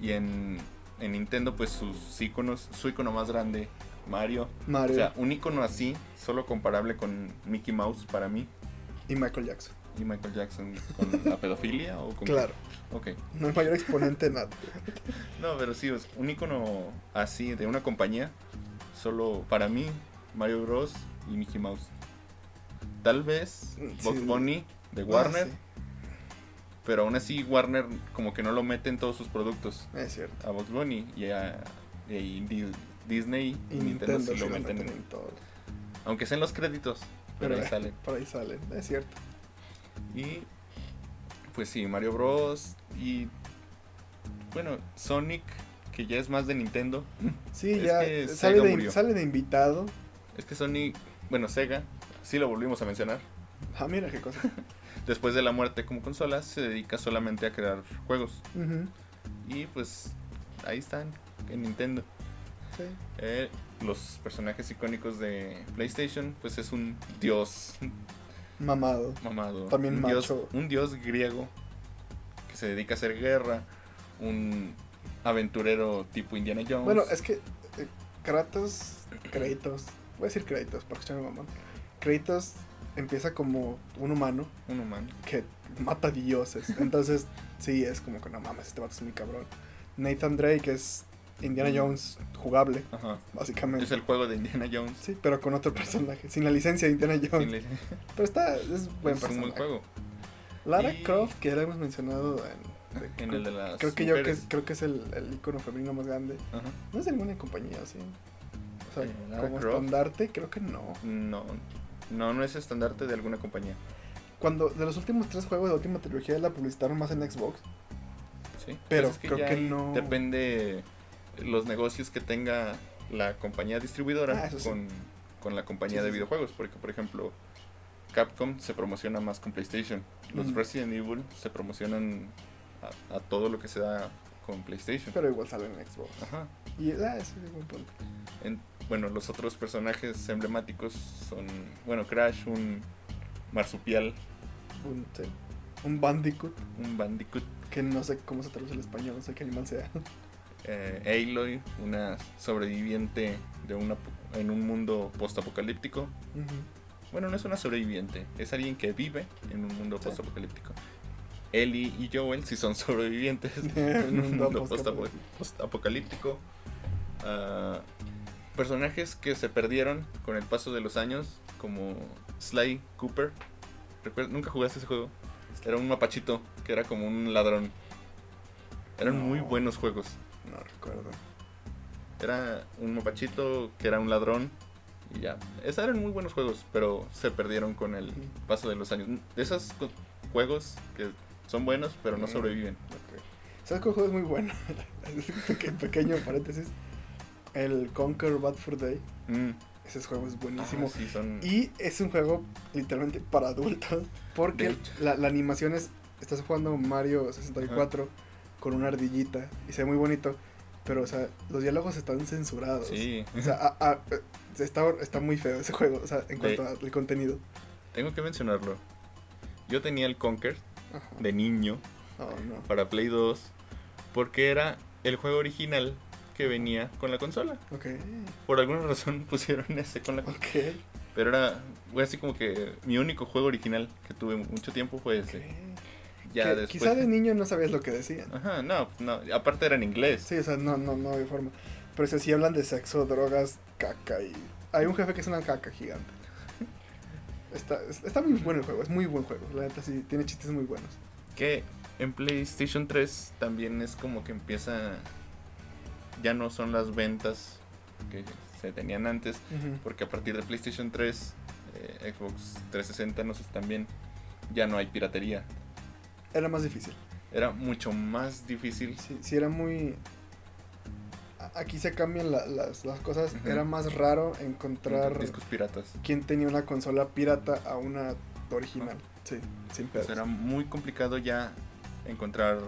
Y en, en Nintendo, pues sus iconos, su icono más grande, Mario. Mario O sea, un icono así, solo comparable con Mickey Mouse para mí. y Michael Jackson. ¿Y Michael Jackson con la pedofilia o con? Claro, Ok. no hay mayor exponente nada. No, pero sí, es un icono así de una compañía, solo para mí, Mario Bros. y Mickey Mouse. Tal vez Mm, Bugs sí. Bunny de Ah, Warner, sí, pero aún así Warner como que no lo mete en todos sus productos. es cierto. A Bugs Bunny y a y Disney y, Nintendo, Nintendo sí lo meten, en todo. aunque sean los créditos, pero, ahí eh, sale. Por ahí salen, es cierto. Y pues sí, Mario Bros. Y bueno, Sonic, que ya es más de Nintendo. Sí, Es ya que sale de, murió. sale de invitado. Es que Sony, bueno, Sega, sí lo volvimos a mencionar. Ah, mira qué cosa. Después de la muerte como consola, se dedica solamente a crear juegos. Y pues ahí están, en Nintendo. sí. Eh, los personajes icónicos de PlayStation, pues es un dios Mamado. mamado. También un macho. Dios, un dios griego que se dedica a hacer guerra. Un aventurero tipo Indiana Jones. Bueno, es que eh, Kratos, Kratos, voy a decir Kratos porque soy mamón. Kratos empieza como un humano un humano. que mata dioses. Entonces, sí, es como que no mames, este vato es muy cabrón. Nathan Drake es Indiana Jones jugable, Ajá. básicamente. Es el juego de Indiana Jones. Sí, pero con otro personaje, sin la licencia de Indiana Jones. Pero está, es buen es un personaje. buen juego. Lara Y- Croft, que ya la hemos mencionado en... de- En el de las creo que yo que, creo que es el, el icono femenino más grande. Ajá. No es de ninguna compañía, sí. O sea, Eh, como estandarte, creo que no. No, no, no es estandarte de alguna compañía. Cuando de los últimos tres juegos de la última trilogía la publicitaron más en Xbox. ¿sí? Pero Pues creo que no- Depende los negocios que tenga la compañía distribuidora Ah, sí. con, con la compañía Sí, de videojuegos. Porque, por ejemplo, Capcom se promociona más con PlayStation. Los. Resident Evil se promocionan a, a todo lo que se da con PlayStation. Pero igual sale en Xbox. Ajá. Y ah, ese es un buen punto. En- bueno, los otros personajes emblemáticos son, bueno, Crash, un marsupial, Un, sí, un Bandicoot, un Bandicoot, que no sé cómo se traduce al español, no sé qué animal sea. eh, Aloy, una sobreviviente de una, en un mundo postapocalíptico. Ujú. Bueno, no es una sobreviviente, es alguien que vive en un mundo Sí. postapocalíptico. Ellie y Joel sí son sobrevivientes En un mundo postapo- postapocalíptico. Ah, personajes que se perdieron con el paso de los años, como Sly Cooper. ¿Nunca jugaste ese juego? Era un mapachito que era como un ladrón. Eran muy No. buenos juegos. No recuerdo. Era un mapachito que era un ladrón. Y ya. Esos eran muy buenos juegos, pero se perdieron con el paso de los años. De esos juegos que son buenos, pero no Ujú. sobreviven. Ok. ¿Sabes qué juego es muy bueno? Peque- pequeño paréntesis. El Conquer Bad for Day. Mm. Ese juego es buenísimo. Ah, sí, son... Y es un juego literalmente para adultos. Porque la, la animación es. Estás jugando Mario 64 con una ardillita. Y se ve muy bonito. Pero, o sea, los diálogos están censurados. Sí. O sea, a- a- está, está muy feo ese juego. O sea, en cuanto al contenido. Tengo que mencionarlo. Yo tenía el Ajá. de niño Oh, no. para Play 2 porque era el juego original que venía con la consola. Ok. Por alguna razón pusieron ese con la consola. Ok. Pero era, fue así como que mi único juego original que tuve mucho tiempo fue ese. Ya que después. quizá de niño no sabías lo que decían. Ajá, no, no, aparte era en inglés. Sí, o sea, no, no, no había forma. Pero si hablan de sexo, drogas, caca y... Hay un jefe que es una caca gigante. Está, está muy bueno el juego, es muy buen juego. La neta sí, tiene chistes muy buenos. Que en PlayStation 3 también es como que empieza. Ya no son las ventas que se tenían antes. Porque a partir de PlayStation 3, eh, Xbox 360, no sé si también, ya no hay piratería. Era más difícil. Era mucho más difícil. Sí, sí era muy... Aquí se cambian la- las, las cosas. Era más raro encontrar discos piratas. quién tenía una consola pirata a una original. Sí, sin pedos. Pues era muy complicado ya encontrar,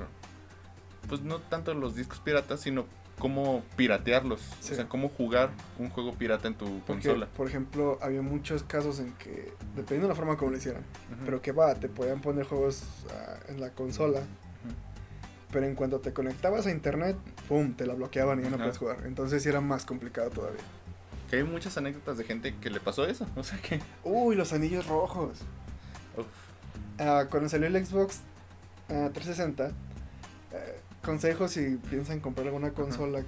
pues no tanto los discos piratas, sino cómo piratearlos. Sí. O sea, cómo jugar un juego pirata en tu Porque, consola. por ejemplo, había muchos casos en que, dependiendo de la forma como lo hicieran, pero que va, te podían poner juegos ah, en la consola, pero en cuanto te conectabas a internet, ¡pum! te la bloqueaban y ya no puedes jugar. Entonces era más complicado todavía. Que hay muchas anécdotas de gente que le pasó eso. O sea que. Uy, los anillos rojos. Ah, cuando salió el Xbox ah, 360, eh, consejos si piensan comprar alguna consola,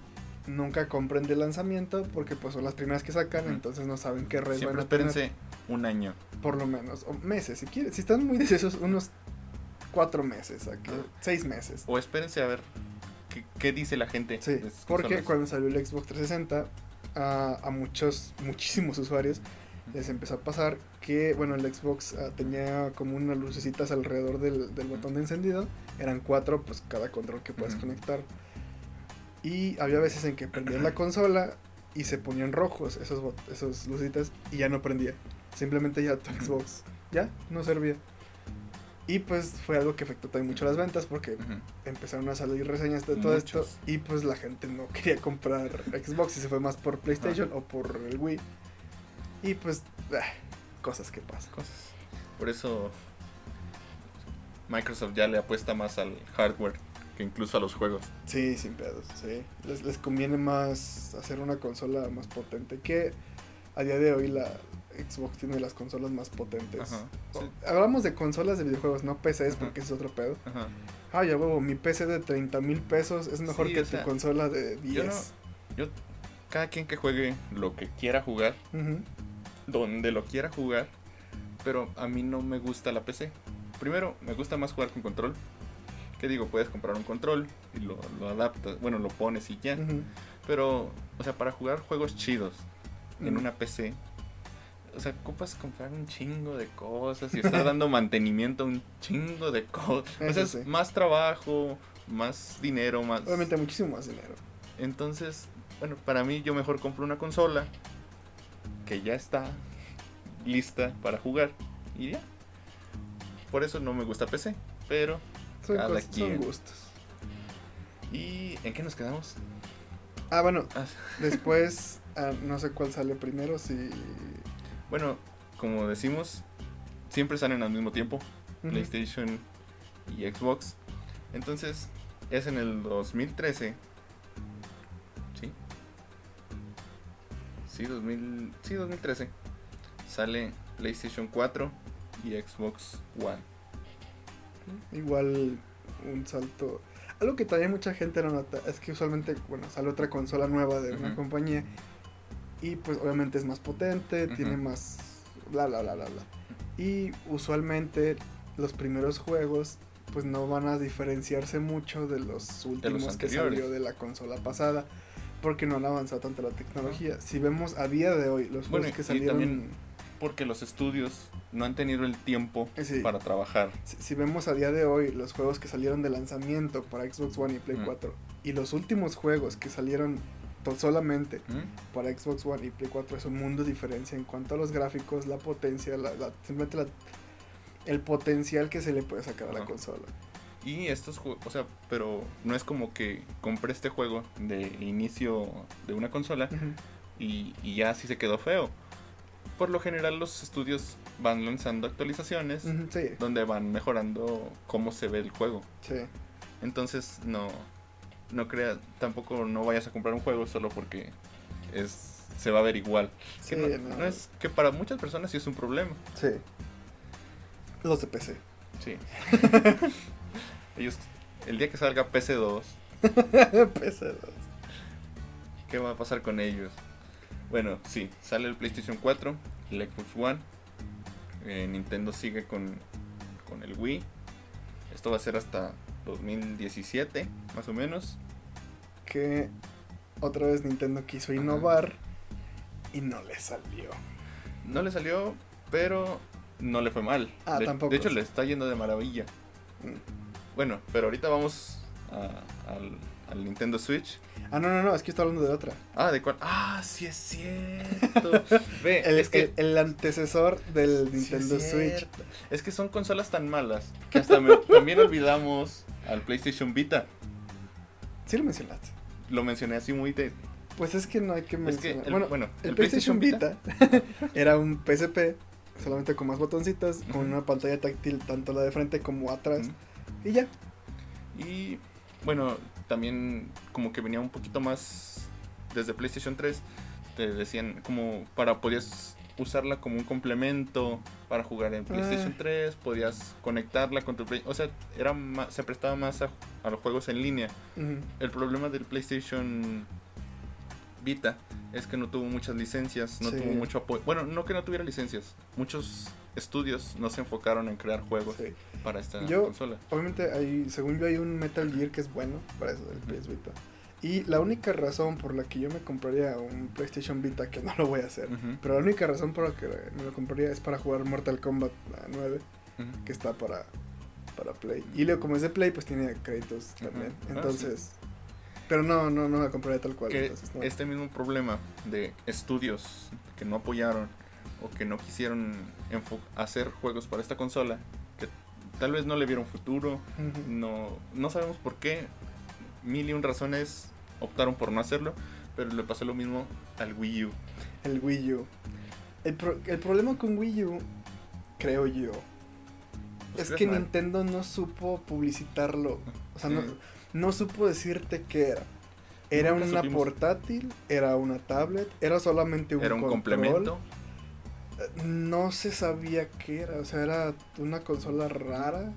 nunca compren de lanzamiento porque pues son las primeras que sacan, entonces no saben qué red siempre van a tener. espérense un año. Por lo menos, o meses, si quieren. Si están muy deseosos, unos cuatro meses, a que- Ah. seis meses. O espérense a ver qué, qué dice la gente. Sí, porque cuando salió el Xbox 360, a, a muchos, muchísimos usuarios les empezó a pasar que, bueno, el Xbox ah, tenía como unas lucecitas alrededor del, del botón de encendido. Eran cuatro, pues cada control que puedes conectar. Y había veces en que prendías la consola y se ponían rojos esos, esos lucecitas y ya no prendía. Simplemente ya tu. Xbox ya no servía. Y pues fue algo que afectó también mucho las ventas porque empezaron a salir reseñas de todo esto y pues la gente no quería comprar Xbox y se fue más por PlayStation o por el Wii. Y pues ah, cosas que pasan. Cosas. Por eso Microsoft ya le apuesta más al hardware que incluso a los juegos. Sí, sin pedos, sí. Les, les conviene más hacer una consola más potente que a día de hoy la Xbox tiene las consolas más potentes. Ajá. O- Sí. Hablamos de consolas de videojuegos, no PCs Ajá. porque es otro pedo. Ajá. Ah, ya huevo, mi PC de 30 mil pesos es mejor Sí, que sea, tu consola de 10. Yo no, yo, cada quien que juegue lo que quiera jugar, Ujú. Donde lo quiera jugar, pero a mí no me gusta la PC. Primero, me gusta más jugar con control. Que digo, puedes comprar un control y lo, lo adaptas, bueno, lo pones y ya. Pero, o sea, para jugar juegos chidos en una PC, o sea, ocupas comprar un chingo de cosas y estar dando mantenimiento a un chingo de cosas. O sea, es más trabajo, más dinero, más... Obviamente muchísimo más dinero. Entonces, bueno, para mí yo mejor compro una consola que ya está lista para jugar y ya. Por eso no me gusta PC, pero Son, Cada cosas- son quien. gustos. ¿y en qué nos quedamos? Ah, bueno, Ah, después ah, no sé cuál sale primero, si... bueno, como decimos, siempre salen al mismo tiempo. PlayStation y Xbox. Entonces, es en el 2013. Sí, 2000, sí, 2013. Sale PlayStation 4 y Xbox One. Igual un salto... Algo que también mucha gente no nota es que usualmente, bueno, sale otra consola nueva de una compañía y pues obviamente es más potente, tiene más... bla, bla, bla, bla, bla. Y usualmente los primeros juegos pues no van a diferenciarse mucho de los últimos que salió de la consola pasada porque no han avanzado tanto la tecnología. Si vemos a día de hoy los Bueno, juegos que y salieron... también- Porque los estudios no han tenido el tiempo Eh, sí. para trabajar. Si, si vemos a día de hoy los juegos que salieron de lanzamiento para Xbox One y Play Ujú. 4 y los últimos juegos que salieron solamente ¿Mm? para Xbox One y Play 4 es un mundo de diferencia en cuanto a los gráficos, la potencia, la, la- simplemente la- el potencial que se le puede sacar a la consola. Y estos juegos, o sea, pero no es como que compré este juego de inicio de una consola y, y ya así se quedó feo. Por lo general los estudios van lanzando actualizaciones Sí, donde van mejorando cómo se ve el juego. sí. Entonces no, no crea, tampoco no vayas a comprar un juego solo porque es se va a ver igual. Que Sí, no, no. no es que para muchas personas sí es un problema. Sí. Los de PC. Sí. Ellos, el día que salga PC2, PS2. ¿qué va a pasar con ellos? Bueno, sí, sale el PlayStation 4, el Xbox One. eh, Nintendo sigue con, con el Wii. Esto va a ser hasta 2017, más o menos. Que otra vez Nintendo quiso innovar y no le salió. No le salió, pero no le fue mal. Ah, de, tampoco. de hecho, le está yendo de maravilla. Mm. Bueno, pero ahorita vamos a- al, al Nintendo Switch. Ah, no, no, no, es que estoy hablando de otra. Ah, ¿de cuál? Ah, sí es cierto. Ve, El, es que el- el antecesor del sí Nintendo es Switch. Es que son consolas tan malas que hasta me- también olvidamos al PlayStation Vita. Sí lo mencionaste. Lo mencioné así muy de. Pues es que no hay que Es que, mencionar. el- bueno, bueno, el, PlayStation, PlayStation Vita, era un PSP, solamente con más botoncitos, con una pantalla táctil tanto la de frente como atrás. Y ya. Y bueno, también como que venía un poquito más desde PlayStation 3. Te decían como para podías usarla como un complemento para jugar en PlayStation Ah. 3, podías conectarla con tu Play, o sea, era ma- se prestaba más a, a los juegos en línea. El problema del PlayStation Vita es que no tuvo muchas licencias, no Sí. tuvo mucho apoyo. Bueno, no que no tuviera licencias, muchos estudios no se enfocaron en crear juegos Sí. para esta Yo- consola. Obviamente, hay, según yo, hay un Metal Gear que es bueno para eso del PS Vita. Y la única razón por la que yo me compraría un PlayStation Vita, que no lo voy a hacer, pero la única razón por la que me lo compraría es para jugar Mortal Kombat ah, 9, ujú. que está para, para Play. Y luego, como es de Play, pues tiene créditos también. Ah, Entonces, pero no, no, no la compraría tal cual. que entonces, no. este mismo problema de estudios que no apoyaron o que no quisieron hacer juegos para esta consola, que tal vez no le vieron futuro, no, no sabemos por qué, mil y un razones optaron por no hacerlo, pero le pasó lo mismo al Wii U. El Wii U. El, pro- el problema con Wii U, creo yo, Pues es que mal. Nintendo no supo publicitarlo. O sea, no, no supo decirte qué era. Era Nunca una supimos. portátil, era una tablet, era solamente un Era un control. complemento. No se sabía qué era, o sea, era una consola rara.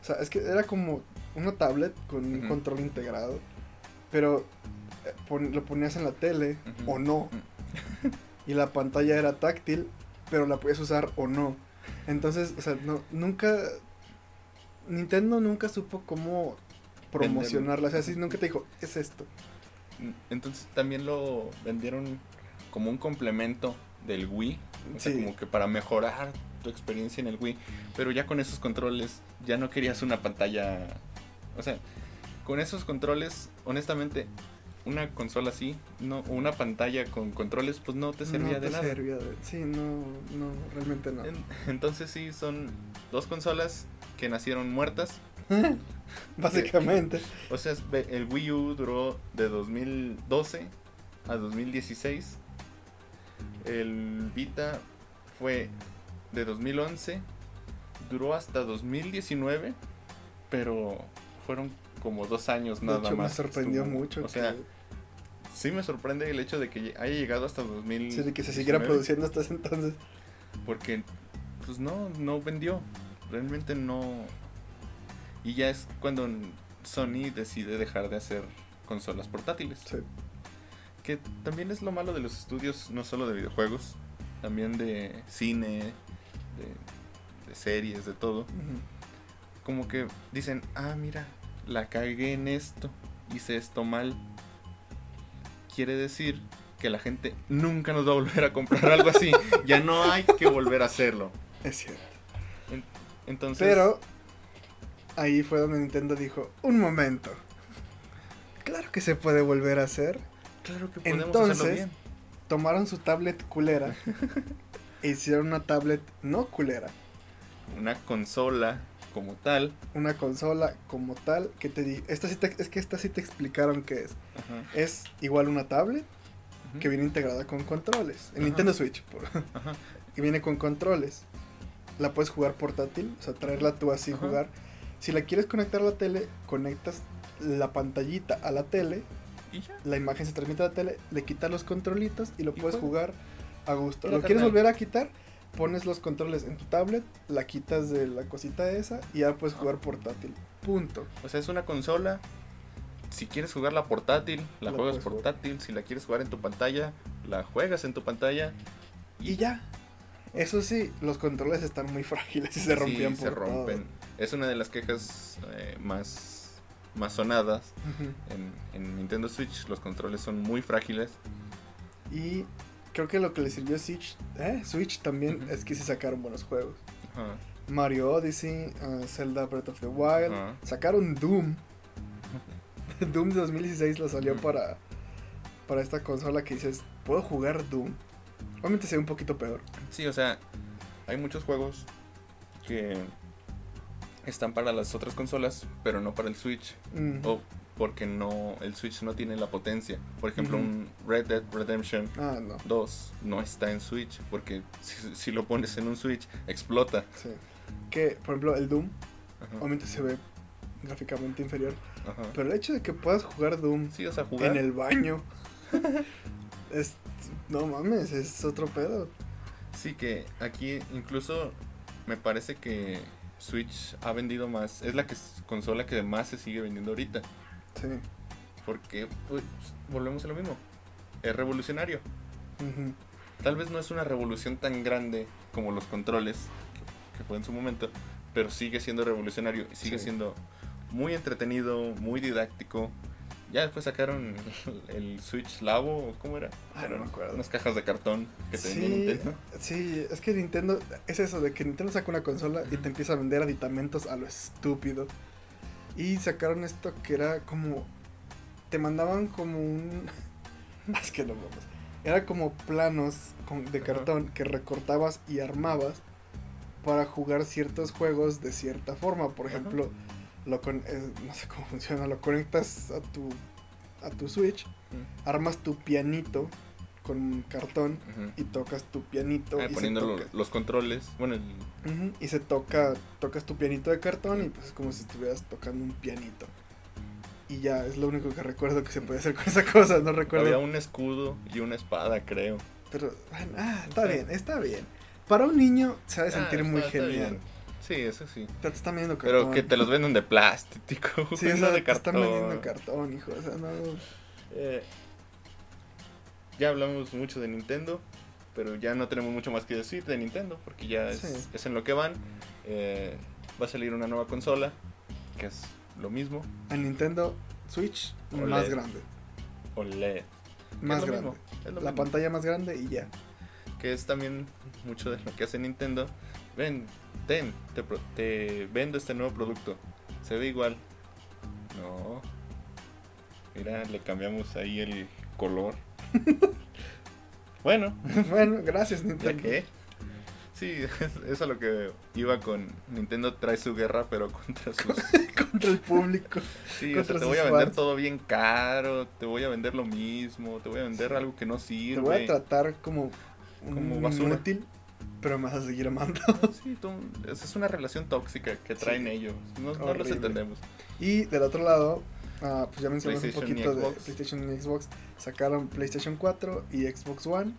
O sea, es que era como una tablet con un control integrado, pero eh, pon- lo ponías en la tele o no. y la pantalla era táctil, pero la podías usar o no. Entonces, o sea, no, nunca. Nintendo nunca supo cómo promocionarla. O sea, sí, nunca te dijo, es esto. Entonces también lo vendieron como un complemento del Wii. O sea, Sí. como que para mejorar tu experiencia en el Wii. Pero ya con esos controles, ya no querías una pantalla. O sea, con esos controles, honestamente, una consola así, no, o una pantalla con controles, pues no te servía no de te nada. servía de- Sí, no, no, realmente no. En- Entonces sí, son dos consolas que nacieron muertas. Básicamente. O sea, el Wii U duró de 2012 a 2016. El Vita fue de 2011. Duró hasta 2019. Pero fueron como dos años De nada hecho, me más. sorprendió estuvo. mucho O sea, sí me sorprende el hecho de que haya llegado hasta 2000. sí, de que se siguiera produciendo hasta ese entonces. Porque, pues no, no vendió. Realmente no. Y ya es cuando Sony decide dejar de hacer consolas portátiles. Sí. Que también es lo malo de los estudios, no solo de videojuegos, también de cine, de, de series, de todo. Como que dicen, ah, mira, la cagué en esto, hice esto mal. Quiere decir que la gente nunca nos va a volver a comprar algo así. ya no hay que volver a hacerlo. Es cierto. Entonces, Pero ahí fue donde Nintendo dijo, un momento. Claro que se puede volver a hacer. Claro que podemos hacerlo Entonces, bien. Tomaron su tablet culera e hicieron una tablet no culera. Una consola como tal. Una consola como tal que te di esta sí te- es que esta sí te explicaron qué es. Ajá, Es igual una tablet que viene integrada con controles. El Ajá. Nintendo Switch, por- ajá, que viene con controles. La puedes jugar portátil, o sea, traerla tú así Ajá. jugar. Si la quieres conectar a la tele, conectas la pantallita a la tele, Y ya. la imagen se transmite a la tele, le quitas los controlitos y lo Y puedes jugar a gusto. ¿Lo quieres volver a quitar? pones los controles en tu tablet, la quitas de la cosita esa y ya puedes jugar portátil. Punto. O sea, es una consola. Si quieres jugarla portátil, la, La juegas jugar. portátil. Si la quieres jugar en tu pantalla, la juegas en tu pantalla. Y ya. Eso sí, los controles están muy frágiles y se Sí, rompían se por todo. rompen. Es una de las quejas eh, más, más sonadas Ujú. en, en Nintendo Switch. Los controles son muy frágiles. Y creo que lo que le sirvió a Switch, ¿eh? Switch también es que sí sacaron buenos juegos. Ajá. Mario Odyssey, uh, Zelda Breath of the Wild, sacaron Doom. Doom de 2016 lo salió para, para esta consola que dices, puedo jugar Doom. Obviamente se ve un poquito peor. Sí, o sea, hay muchos juegos que están para las otras consolas, pero no para el Switch. Mm. O porque no el Switch no tiene la potencia. Por ejemplo, un Red Dead Redemption Ah, no. 2 no está en Switch, porque si, si lo pones en un Switch, explota. Sí. Que, por ejemplo, el Doom, Ajá, obviamente se ve gráficamente inferior. ajá. Pero el hecho de que puedas jugar Doom Sí, o sea, jugar. en el baño, es, no mames, es otro pedo. Sí, que aquí incluso me parece que Switch ha vendido más. Es la que, consola que más se sigue vendiendo ahorita. Sí. Porque pues, volvemos a lo mismo. Es revolucionario. Tal vez no es una revolución tan grande como los controles, que, que fue en su momento, pero sigue siendo revolucionario y sigue Sí. siendo muy entretenido, muy didáctico. Ya después sacaron el Switch Labo, ¿o ¿cómo era? Ah, no me acuerdo. Unas cajas de cartón que tenía Sí, Nintendo. sí, es que Nintendo, es eso de que Nintendo saca una consola y te empieza a vender aditamentos a lo estúpido. Y sacaron esto que era como, te mandaban como un, es que no mames, era como planos con- de cartón que recortabas y armabas para jugar ciertos juegos de cierta forma. Por Ajá. Lo con, eh, no sé cómo funciona, lo conectas a tu, a tu Switch, armas tu pianito con cartón y tocas tu pianito Ah, y, poniendo toca, los controles. Bueno, el- y se toca, tocas tu pianito de cartón y pues es como si estuvieras tocando un pianito. Y ya, es lo único que recuerdo que se puede hacer con esa cosa, no recuerdo. había un escudo y una espada, creo. Pero, bueno, ah, está bien, está bien. Para un niño se ha de Ah, sentir muy está genial. Sí, eso sí. Te están vendiendo Pero cartón. que te los venden de plástico, Sí, no o sea, de te están vendiendo cartón, hijo. O sea, no. Eh, ya hablamos mucho de Nintendo, pero ya no tenemos mucho más que decir de Nintendo, porque ya es, Sí. es en lo que van. Eh, va a salir una nueva consola, que es lo mismo, El Nintendo Switch OLED. más grande. OLED. Más grande. La mismo, pantalla más grande y ya. Que es también mucho de lo que hace Nintendo. Ven, ten, te, te vendo este nuevo producto. Se ve igual. No. Mira, le cambiamos ahí el color. bueno, bueno, gracias ¿Ya Nintendo. qué? Sí, es, es lo que iba con Nintendo trae su guerra, pero contra sus... Contra el público. Sí, o sea, te voy a vender fans. todo bien caro, te voy a vender lo mismo, te voy a vender algo que no Te sirve. voy a tratar como, Como un basura. inútil, pero me vas a seguir amando. Sí, tú- esa es una relación tóxica que traen Sí. ellos. No, no los entendemos. Y del otro lado, ah, pues ya mencionamos un poquito de. PlayStation y Xbox. Sacaron PlayStation 4 y Xbox One.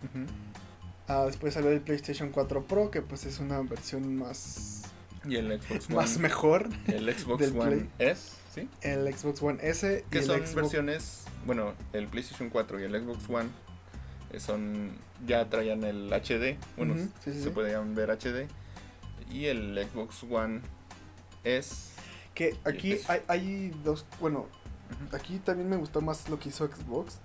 Ah, después salió el PlayStation 4 Pro, que pues es una versión más, Y el Xbox One. más mejor. El Xbox One Play. S, ¿sí? El Xbox One S y Que el son Xbox versiones, bueno, el PlayStation 4 y el Xbox One son ya traían el HD, bueno, Ujú, sí, sí, se podían ver HD y el Xbox One S Que aquí pues- hay, hay dos, bueno, aquí también me gustó más lo que hizo Xbox.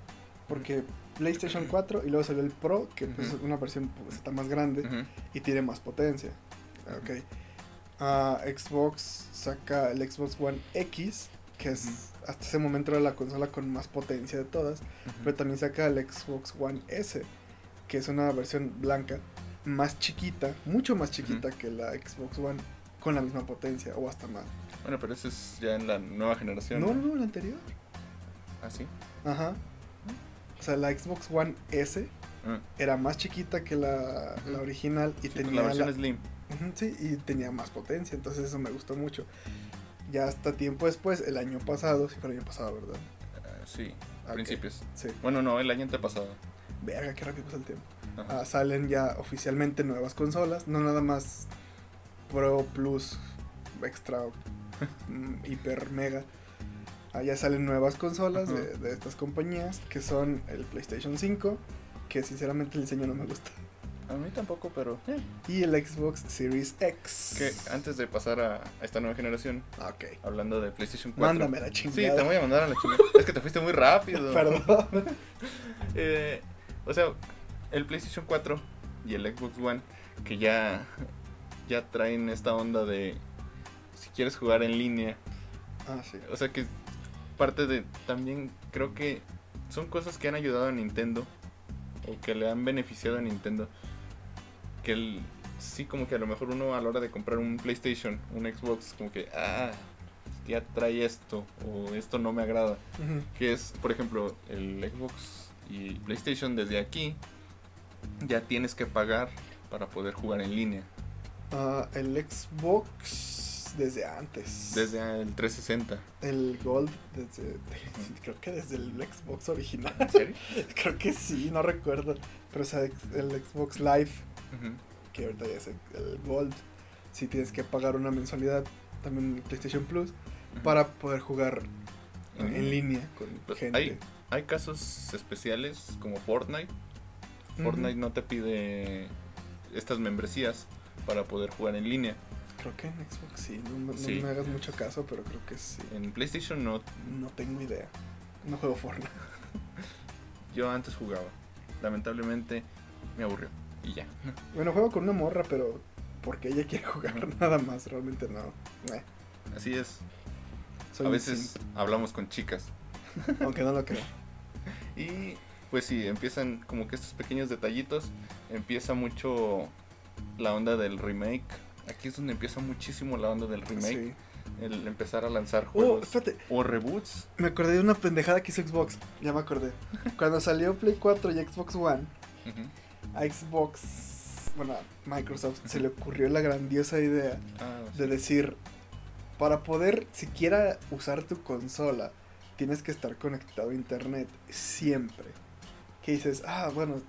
Porque PlayStation 4 y luego salió el Pro, que pues, es una versión pues, está más grande. y tiene más potencia. Ok. Ah, Xbox saca el Xbox One X, que es hasta ese momento era la consola con más potencia de todas, pero también saca el Xbox One S, que es una versión blanca más chiquita, mucho más chiquita que la Xbox One con la misma potencia o hasta más. Bueno, pero eso es ya en la nueva generación. No, no, la anterior. ¿Ah, sí? Ajá. O sea, la Xbox One S Ah, era más chiquita que la, original y sí, pues tenía la versión la- Slim. Sí, y tenía más potencia, entonces eso me gustó mucho. Ya hasta tiempo después, el año pasado, sí fue el año pasado, ¿verdad? Ah, sí, a Ok. principios. Sí. Bueno, no, el año antepasado. Verga, qué rápido pasa el tiempo. Ah, salen ya oficialmente nuevas consolas, no nada más Pro Plus Extra mm, Hiper Mega. Ah, ya salen nuevas consolas de, de estas compañías que son el PlayStation 5, que sinceramente el diseño no me gusta, A mí tampoco, pero... eh. y el Xbox Series X. Que antes de pasar a, esta nueva generación, Ah, Ok. hablando de PlayStation 4... Mándame la Sí, chingada. te voy a mandar a la chingada. Es que te fuiste muy rápido. Perdón. Eh, o sea, el PlayStation 4 y el Xbox One, que ya, ya traen esta onda de si quieres jugar en línea. Ah, sí. O sea que parte de también creo que son cosas que han ayudado a Nintendo o que le han beneficiado a Nintendo. Que sí, como que a lo mejor uno a la hora de comprar un PlayStation, un Xbox, como que, ah, ya trae esto o esto no me agrada que es, por ejemplo, el Xbox y PlayStation desde aquí ya tienes que pagar para poder jugar en línea. Ah, el Xbox desde antes. Desde el 360. El Gold desde, creo que desde el Xbox original. ¿En serio? creo que sí, no recuerdo. Pero o sea, el Xbox Live, que ahorita ya es el Gold, sí tienes que pagar una mensualidad, también el PlayStation Plus, para poder jugar en, en línea con Pues, gente. hay, hay casos especiales como Fortnite. Fortnite no te pide estas membresías para poder jugar en línea. Creo que en Xbox sí, no, me- no Sí. me hagas mucho caso, pero creo que sí. En PlayStation no. No tengo idea. No juego Fortnite. Yo antes jugaba. Lamentablemente me aburrió. Y ya. Bueno, juego con una morra, pero porque ella quiere jugar nada más, realmente no. Eh, Así es. soy a veces hablamos con chicas. aunque no lo creo. Y pues sí, empiezan como que estos pequeños detallitos. Empieza mucho la onda del remake. Aquí es donde empieza muchísimo la onda del remake. Sí. El empezar a lanzar Oh, juegos. o reboots. me acordé de una pendejada que hizo Xbox. Ya me acordé. Cuando salió Play 4 y Xbox One, a Xbox, bueno, a Microsoft se le ocurrió la grandiosa idea Ah, sí. de decir, para poder siquiera usar tu consola, tienes que estar conectado a internet siempre. Que dices, ah, bueno,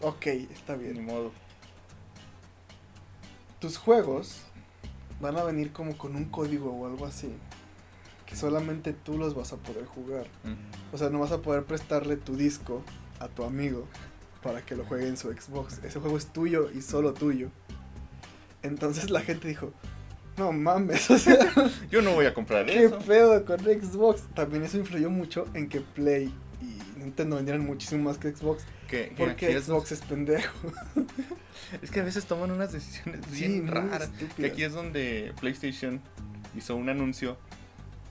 ok, está Ni bien. modo. Tus juegos van a venir como con un código o algo así. Que solamente tú los vas a poder jugar. O sea, no vas a poder prestarle tu disco a tu amigo para que lo juegue en su Xbox. Ese juego es tuyo y solo tuyo. Entonces la gente dijo, no mames, o sea, Yo no voy a comprar ¿qué eso. pedo con Xbox? También eso influyó mucho en que Play Nintendo vendieran muchísimo más que Xbox. Que Porque Xbox es pendejo. Es que a veces toman unas decisiones Sí, bien raras. Estúpidas. aquí es donde PlayStation hizo un anuncio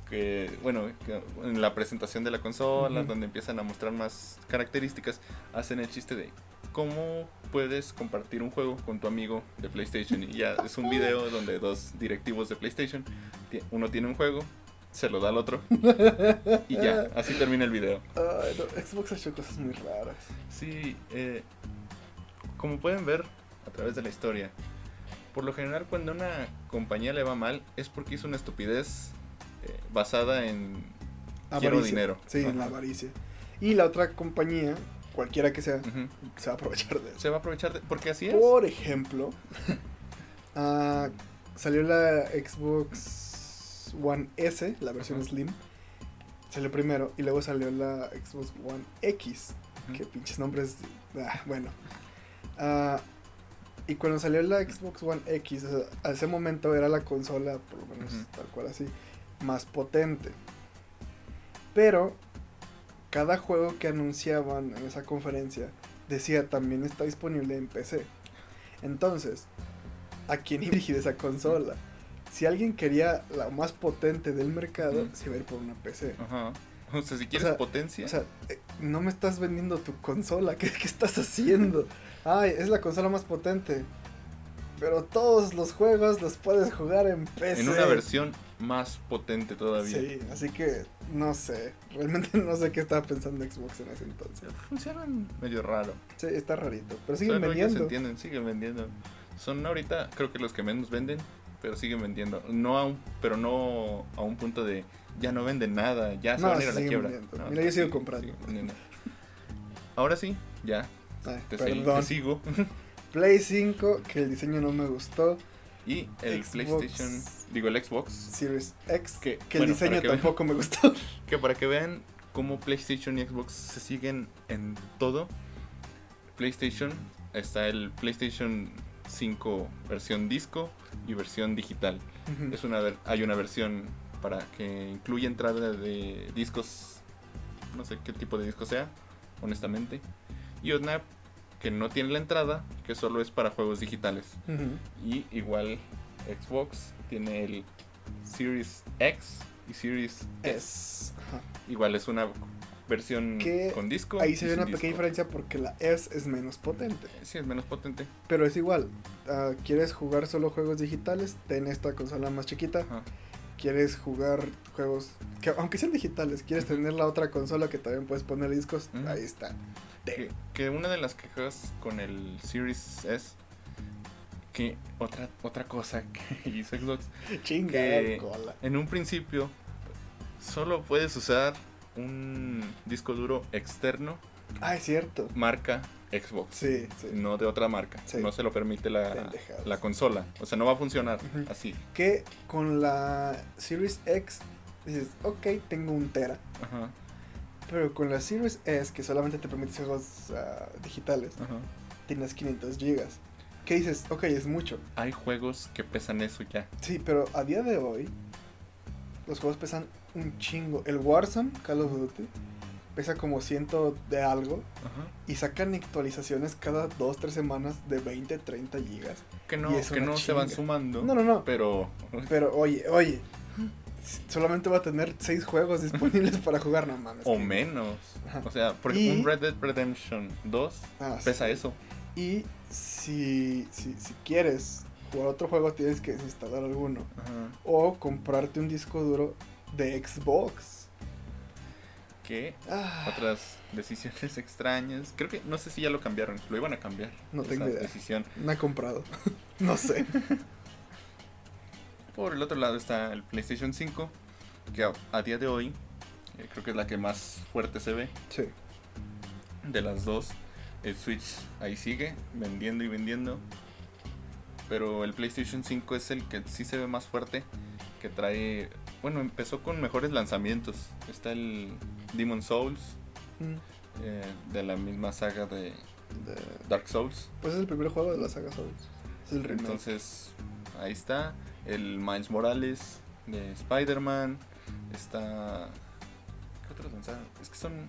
que, bueno, que en la presentación de la consola, Ujú. donde empiezan a mostrar más características, hacen el chiste de cómo puedes compartir un juego con tu amigo de PlayStation. Y ya es un video donde dos directivos de PlayStation, ti- uno tiene un juego, se lo da al otro y ya, así termina el video. Ay, no, Xbox ha hecho cosas muy raras. Sí, eh, como pueden ver a través de la historia, por lo general cuando una compañía le va mal es porque hizo una estupidez eh, basada en quiero Avaricia. dinero. Sí, en la avaricia. Y la otra compañía, cualquiera que sea, se va a aprovechar de eso. Se va a aprovechar de, porque así es. Por ejemplo, ah, salió la Xbox One S, la versión. Slim. Salió primero y luego salió la Xbox One X. Que pinches nombres. ah, bueno. Ah, y cuando salió la Xbox One X, o sea, a ese momento era la consola, por lo menos tal cual así, más potente. Pero cada juego que anunciaban en esa conferencia decía también está disponible en PC. Entonces, ¿a quién iba dirigida esa consola? Si alguien quería la más potente del mercado, se iba a ir por una PC. Ajá. O sea, si quieres sea, potencia, O sea, eh, no me estás vendiendo tu consola. ¿Qué, qué estás haciendo? Ay, es la consola más potente. Pero todos los juegos los puedes jugar en PC. en una versión más potente todavía. Sí, así que no sé. Realmente no sé qué estaba pensando Xbox en ese entonces. Funcionan medio raro. Sí, está rarito. Pero siguen Pero ellos vendiendo. entienden, siguen vendiendo. Son ahorita, creo que los que menos venden, pero siguen vendiendo. No a un, pero no a un punto de ya no venden nada, ya se No, van a ir a la quiebra. No, Mira, yo sigo siguen- comprando. Ahora sí, Ya, Ay, te, perdón. te sigo. Play 5, que el diseño no me gustó. y el Xbox. PlayStation, digo el Xbox, Series X, Que, que bueno, el diseño vean. tampoco me gustó. que para que vean cómo PlayStation y Xbox se siguen en todo. PlayStation está el PlayStation 5 versión disco y versión digital. Es una hay una versión para que incluye entrada de discos, no sé qué tipo de disco sea, honestamente. Y una que no tiene la entrada, que solo es para juegos digitales. Y igual Xbox tiene el Series X y Series S. Igual es una versión Que con disco. Ahí se ve una pequeña diferencia porque la S es menos potente. Sí, es menos potente. Pero es igual. ah, ¿Quieres jugar solo juegos digitales? Ten esta consola más chiquita. Ajá. ¿Quieres jugar juegos que aunque sean digitales? ¿Quieres tener la otra consola que también puedes poner discos? Ahí está. Que, que una de las quejas con el Series S, que otra, otra cosa que hizo Xbox, Chinga, en un principio solo puedes usar un disco duro externo Ah, es cierto. marca Xbox. Sí, sí. No de otra marca. Sí. No se lo permite la, la consola. O sea, no va a funcionar así. Que con la Series X dices, ok, tengo un tera. Ajá, Pero con la Series S, que solamente te permite juegos ah, digitales, ajá. tienes 500 gigas. ¿Qué dices? Ok, es mucho. Hay juegos que pesan eso ya. Sí, pero a día de hoy, los juegos pesan un chingo. El Warzone, Call of Duty, pesa como ciento de algo. Ajá. Y sacan actualizaciones cada 2-3 semanas de 20, 30 gigas. Que no, que no se van sumando. No, no, no. Pero Pero oye, oye. Solamente va a tener 6 juegos disponibles para jugar, no mames. o que- menos. Ajá. O sea, por Y- ejemplo, un Red Dead Redemption 2 Ah, sí. pesa eso. Y si, si, si quieres jugar otro juego, tienes que desinstalar alguno. Ajá. O comprarte un disco duro de Xbox. ¿Qué? Ah, Otras decisiones extrañas. Creo que, no sé si ya lo cambiaron. Lo iban a cambiar. No tengo idea. decisión. no he comprado. no sé. Por el otro lado está el PlayStation 5. Que a, a día de hoy, eh, creo que es la que más fuerte se ve. Sí. de las dos. El Switch ahí sigue vendiendo y vendiendo. Pero el PlayStation 5 es el que sí se ve más fuerte. Que trae. Bueno, empezó con mejores lanzamientos. Está el Demon Souls. Mm, eh, de la misma saga de de- Dark Souls. pues es el primer juego de la saga Souls. Es el remake. Entonces, ahí está. El Miles Morales de Spider-Man. Está. ¿Qué otros lanzaron? Es que son.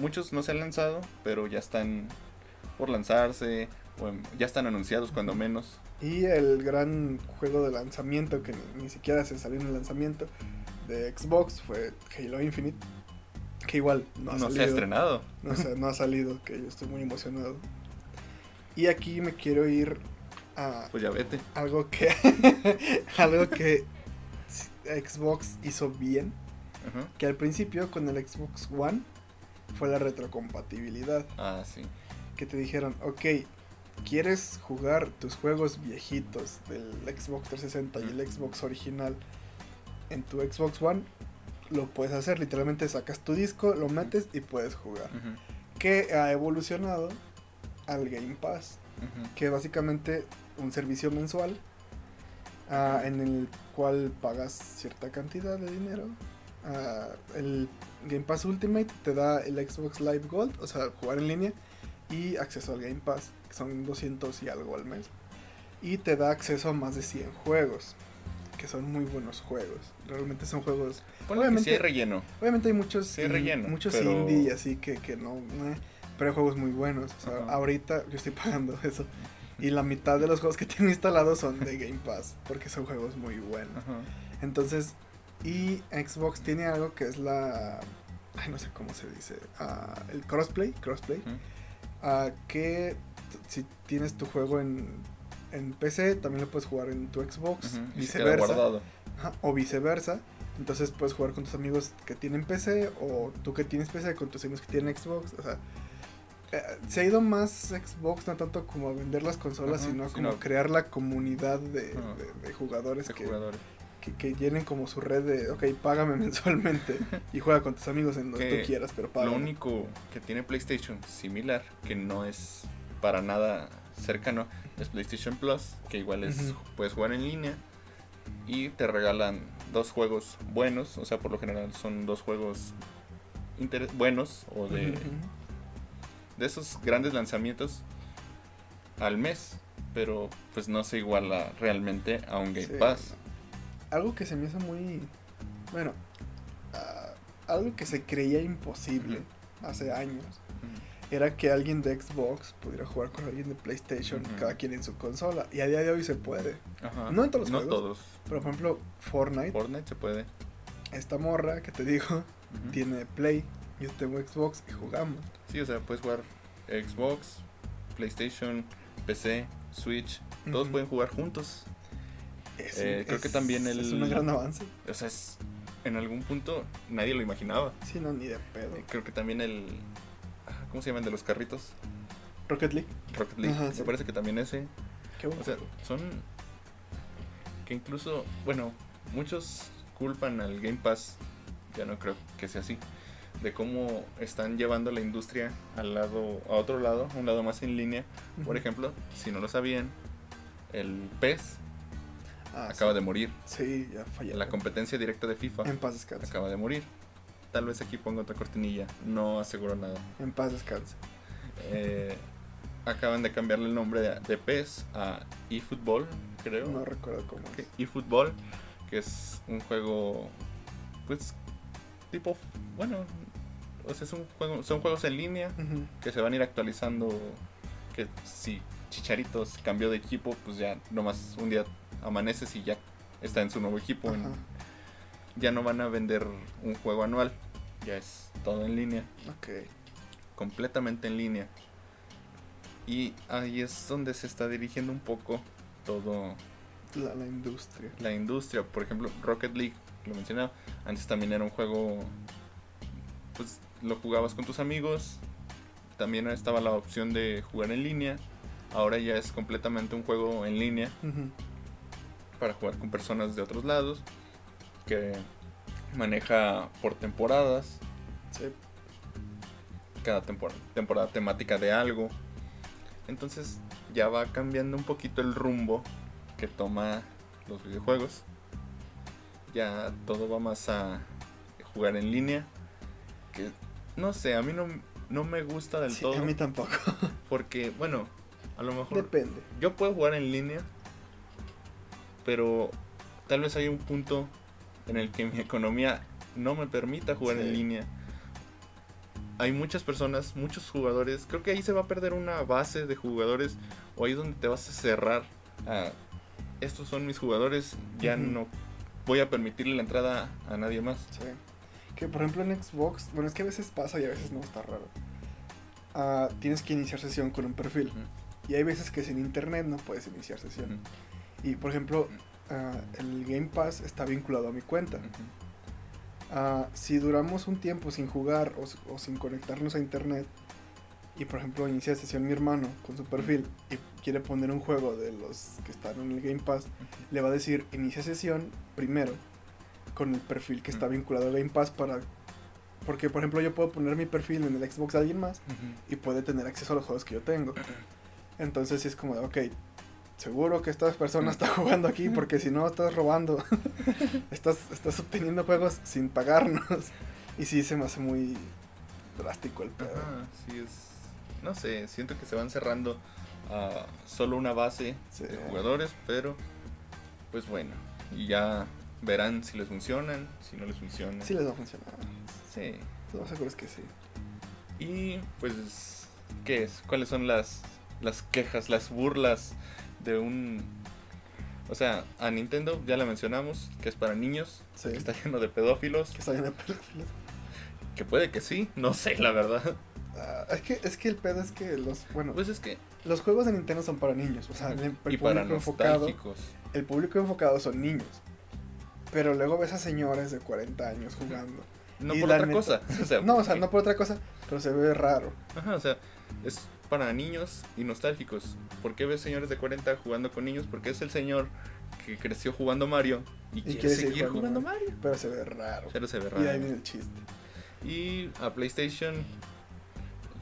Muchos no se han lanzado, pero ya están por lanzarse. O en- ya están anunciados, cuando menos. Y el gran juego de lanzamiento que ni, ni siquiera se salió en el lanzamiento de Xbox fue Halo Infinite. Que igual no No, ha se ha salido. estrenado. No, sé, no ha salido, que yo estoy muy emocionado. Y aquí me quiero ir a Pues ya vete. algo que algo que Xbox hizo bien, que al principio con el Xbox One fue la retrocompatibilidad, Ah, sí. que te dijeron, ok, ¿quieres jugar tus juegos viejitos del Xbox 360 y el Xbox original en tu Xbox One? Lo puedes hacer, literalmente sacas tu disco, lo metes y puedes jugar. Que ha evolucionado al Game Pass. que es básicamente un servicio mensual ah, en el cual pagas cierta cantidad de dinero. Ah, el Game Pass Ultimate te da el Xbox Live Gold, o sea, jugar en línea, y acceso al Game Pass, que son 200 y algo al mes. Y te da acceso a más de 100 juegos, que son muy buenos juegos. Realmente son juegos... Ponle Obviamente- sí hay relleno. Obviamente hay muchos, Sí, relleno, muchos pero- indie así que, que no... eh, pero hay juegos muy buenos. O sea, ahorita yo estoy pagando eso. Y la mitad de los juegos que tengo instalados son de Game Pass. Porque son juegos muy buenos. Entonces, y Xbox tiene algo que es la... Ay, no sé cómo se dice. ah, el crossplay. Crossplay. Ah, que si tienes tu juego en, en PC, también lo puedes jugar en tu Xbox. Queda Viceversa. Ajá, o viceversa. Entonces puedes jugar con tus amigos que tienen PC o tú que tienes PC con tus amigos que tienen Xbox. O sea, eh, se ha ido más Xbox no tanto como a vender las consolas, sino sino- como crear la comunidad de, Ajá. de- de jugadores de que, jugadores. Que, que llenen como su red de, ok, págame mensualmente y juega con tus amigos en donde tú quieras, pero págame. Lo único que tiene PlayStation similar, que no es para nada cercano, es PlayStation Plus, que igual es puedes jugar en línea y te regalan dos juegos buenos, o sea, por lo general son dos juegos buenos o de, de esos grandes lanzamientos al mes, pero pues no se iguala realmente a un Game Sí. Pass. Algo que se me hizo muy, bueno, ah, algo que se creía imposible hace años era que alguien de Xbox pudiera jugar con alguien de PlayStation, Ujú. cada quien en su consola. Y a día de hoy se puede. Ajá. No en todos los No juegos. todos. Pero por ejemplo, Fortnite, Fortnite se puede. esta morra que te digo, tiene Play, yo tengo Xbox y jugamos. Sí, o sea, puedes jugar Xbox, PlayStation, PC, Switch. Todos pueden jugar juntos. Es, Eh, creo que también el- Es un gran avance. O sea, es, en algún punto nadie lo imaginaba. Sí, no, ni de pedo. Eh, Creo que también el... ¿Cómo se llaman? De los carritos. Rocket League, Rocket League. Ajá, Me sí. parece que también ese. qué bueno. O sea, son... Que incluso, bueno, muchos culpan al Game Pass. Ya no creo que sea así. De cómo están llevando la industria al lado, a otro lado, un lado más en línea. Por ejemplo, si no lo sabían, el PES Ah, acaba sí. de morir. Sí, ya falló. La competencia directa de FIFA En paz descanse. acaba de morir. Tal vez aquí ponga otra cortinilla, no aseguro nada. En paz descanse. Eh, acaban de cambiarle el nombre de, de PES a eFootball, creo. No recuerdo cómo es. eFootball, que es un juego, pues, tipo, bueno, o sea, es un juego, son juegos en línea que se van a ir actualizando. Que si Chicharitos cambió de equipo, pues ya nomás un día amaneces y ya está en su nuevo equipo. en- ya no van a vender un juego anual, ya es todo en línea, Ok. completamente en línea. Y ahí es donde se está dirigiendo un poco todo La, la industria. la industria. Por ejemplo, Rocket League, lo mencionaba, antes también era un juego, pues lo jugabas con tus amigos, también estaba la opción de jugar en línea, ahora ya es completamente un juego en línea. Para jugar con personas de otros lados, que maneja por temporadas, Sí. cada temporada, temporada temática de algo. Entonces ya va cambiando un poquito el rumbo que toma los videojuegos. Ya todo va más a jugar en línea. Que no sé, a mí no, no me gusta del Sí, todo. a mí tampoco. Porque, bueno, a lo mejor Depende. yo puedo jugar en línea. Pero tal vez hay un punto en el que mi economía no me permita jugar en línea. Hay muchas personas, muchos jugadores. Creo que ahí se va a perder una base de jugadores. O ahí es donde te vas a cerrar. a, estos son mis jugadores. Ya no voy a permitirle la entrada a nadie más. Sí. Que por ejemplo en Xbox, bueno, es que a veces pasa y a veces no está raro. Ah, tienes que iniciar sesión con un perfil. Y hay veces que sin internet no puedes iniciar sesión. Y por ejemplo, ah, el Game Pass está vinculado a mi cuenta. ujú. Ah, si duramos un tiempo sin jugar o, o sin conectarnos a internet y por ejemplo inicia sesión mi hermano con su perfil y quiere poner un juego de los que están en el Game Pass, le va a decir inicia sesión primero con el perfil que está Ujú. vinculado al Game Pass para... Porque por ejemplo yo puedo poner mi perfil en el Xbox de alguien más Ujú. y puede tener acceso a los juegos que yo tengo. Entonces sí es como de, ok, seguro que esta persona está jugando aquí porque si no estás robando, estás, estás obteniendo juegos sin pagarnos. Y sí se me hace muy drástico el pedo. Ajá, sí es. No sé, siento que se van cerrando a solo una base Sí. de jugadores, pero pues bueno, y ya verán si les funcionan, si no les funcionan. Sí les va a funcionar. Sí. Lo más seguro es que sí. Y pues, ¿qué es? ¿Cuáles son las, las quejas, las burlas de un... O sea, a Nintendo ya la mencionamos, que es para niños, Sí. que está lleno de pedófilos, Que salgan de películas. que puede que sí, no sé, la verdad. Ah, es, que, es que el pedo es que los, bueno, Pues es que... los juegos de Nintendo son para niños. O sea, el, el y público para enfocado. El público enfocado son niños. Pero luego ves a señores de 40 años jugando. No Y por otra neta- cosa. O sea, No, o sea, no por otra cosa, pero se ve raro. Ajá, o sea, es para niños y nostálgicos. ¿Por qué ves señores de 40 jugando con niños? Porque es el señor que creció jugando Mario y, quiere, quiere seguir seguir jugando jugando Mario. Pero se ve raro. Pero se ve Y ahí raro. viene el chiste. Y a PlayStation,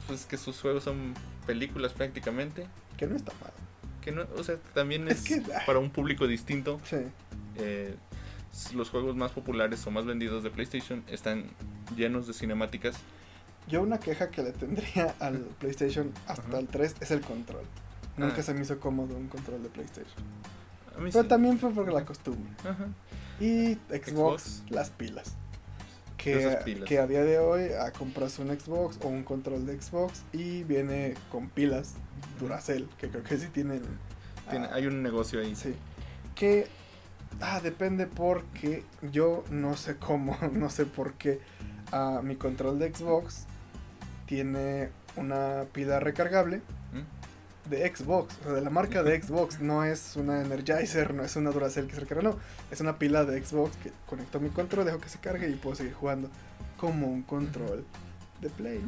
pues que sus juegos son películas prácticamente. Que no está mal. Que no, o sea, también Es es, que- para un público distinto. Sí. Eh, los juegos más populares o más vendidos de PlayStation están llenos de cinemáticas. Yo una queja que le tendría al PlayStation hasta Ajá. el 3 es el control. Nunca Ah. se me hizo cómodo un control de PlayStation. A mí Pero sí. también fue por la costumbre. Ajá. Y Xbox, Xbox. las pilas. Que, pilas. que a día de hoy a compras un Xbox o un control de Xbox y viene con pilas Duracell, que creo que sí tienen. Tiene- ah, hay un negocio ahí. Sí. Que ah, depende porque yo no sé cómo, no sé por qué ah, mi control de Xbox tiene una pila recargable ¿Mm? de Xbox, o sea, de la marca de Xbox, no es una Energizer, no es una Duracell que se recarga, no, es una pila de Xbox que conecto a mi control, dejo que se cargue y puedo seguir jugando como un control de Play.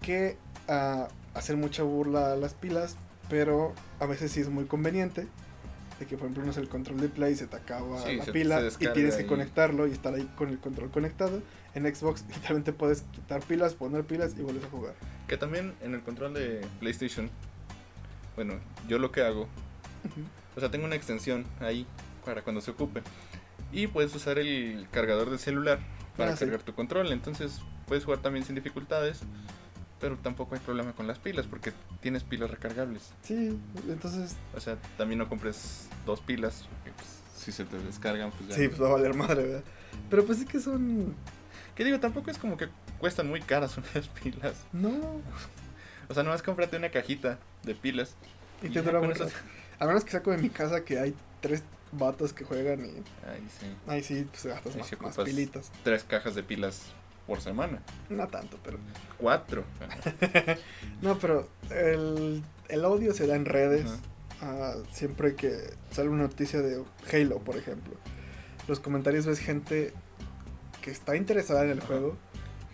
Que ah, hacer mucha burla a las pilas, pero a veces sí es muy conveniente. De que por ejemplo no sé, el control de Play se te acaba Sí, la se- pila se y tienes que y- conectarlo y estar ahí con el control conectado. En Xbox literalmente puedes quitar pilas, poner pilas y vuelves a jugar. Que también en el control de PlayStation, bueno, yo lo que hago, o sea, tengo una extensión ahí para cuando se ocupe. Y puedes usar el cargador del celular para Ah, sí. cargar tu control. Entonces puedes jugar también sin dificultades. Pero tampoco hay problema con las pilas porque tienes pilas recargables. Sí, entonces O sea, también no compres dos pilas. Porque, pues, si se te descargan, pues ya. Sí, pues va a valer madre, ¿verdad? Pero pues sí que son. Que digo, tampoco es como que cuestan muy caras unas pilas. No. O sea, nomás cómprate una cajita de pilas. Y Y te dura eso- rato. A menos que saco de mi casa que hay tres vatos que juegan y Ay, sí. ahí sí, pues gastas Ahí más, ocupas. pilitas. Tres cajas de pilas por semana. No tanto, pero. Cuatro. No, pero el, el odio se da en redes. Ah, siempre que sale una noticia de Halo, por ejemplo. Los comentarios ves gente que está interesada en el juego.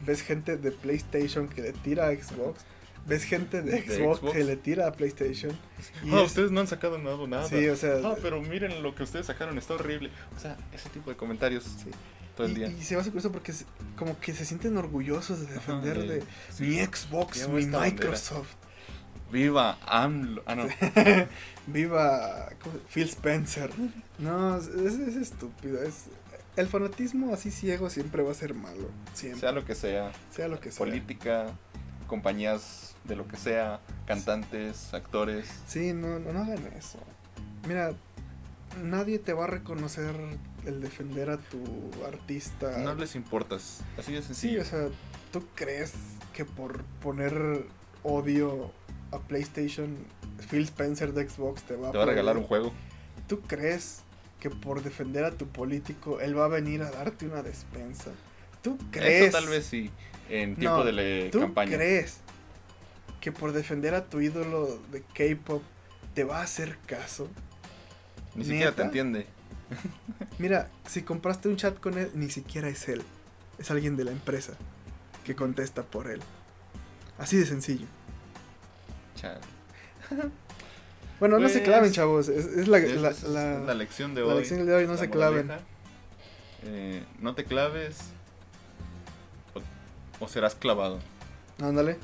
Ves gente de PlayStation que le tira a Xbox. Ves gente de ¿De Xbox, Xbox? que le tira a PlayStation. Y es- ustedes no han sacado nada, nada. Sí, o sea. Ah, pero miren lo que ustedes sacaron, está horrible. O sea, ese tipo de comentarios Sí. todo el día. y se va a curioso porque como que se sienten orgullosos de defender Ajá, de sí. mi Xbox, mi bandera. Microsoft. Viva AMLO. Ah, no. Viva. Phil Spencer. No, es, es estúpido. Es, el fanatismo así ciego siempre va a ser malo. Siempre. sea lo que sea. Sea lo que sea. Política, compañías de lo que sea, cantantes, actores. Sí, no, no, no hagan eso. Mira, nadie te va a reconocer el defender a tu artista. No les importas. Así de Sí, sencillo. o sea, ¿tú crees que por poner odio a PlayStation, Phil Spencer de Xbox te va a Te va a regalar aplaudir? un juego. ¿Tú crees que por defender a tu político él va a venir a darte una despensa? ¿Tú crees? Eso tal vez sí. En No, tiempo de la ¿Tú campaña. crees que por defender a tu ídolo de K-pop te va a hacer caso? Ni siquiera te entiende. Mira, si compraste un chat con él, ni siquiera es él. Es alguien de la empresa que contesta por él. Así de sencillo. Chale. Bueno, no se Pues, claven, chavos. Es, es la, Es- la- la- la lección de la hoy. lección de hoy, no la se claven. Eh, no te claves o, o serás clavado. Ándale.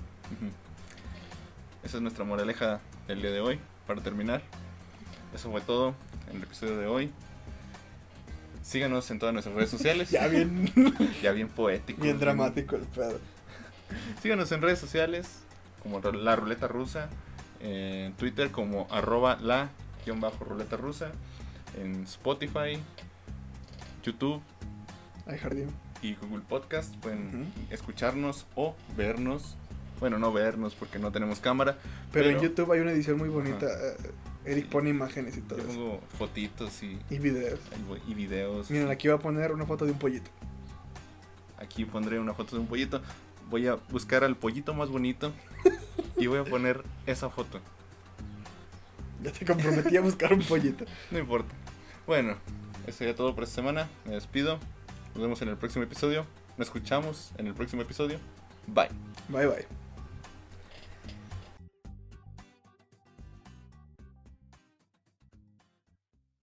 Esa es nuestra moraleja del día de hoy. Para terminar, eso fue todo en el episodio de hoy. Síganos en todas nuestras redes sociales. Ya bien, Ya bien poético. bien dramático el pedo. Síganos en redes sociales como la ruleta rusa. En Twitter como arroba la guion bajo ruleta rusa. En Spotify, YouTube jardín. y Google Podcast pueden escucharnos o vernos. Bueno, no vernos porque no tenemos cámara. Pero, en YouTube hay una edición muy bonita. Eh, Eric pone imágenes y todo Yo eso. pongo fotitos y, Y videos. y videos. Miren, aquí voy a poner una foto de un pollito. Aquí pondré una foto de un pollito. Voy a buscar al pollito más bonito y voy a poner esa foto. Ya te comprometí a buscar un pollito. No importa. Bueno, eso sería todo por esta semana. Me despido. Nos vemos en el próximo episodio. Nos escuchamos en el próximo episodio. Bye. Bye bye.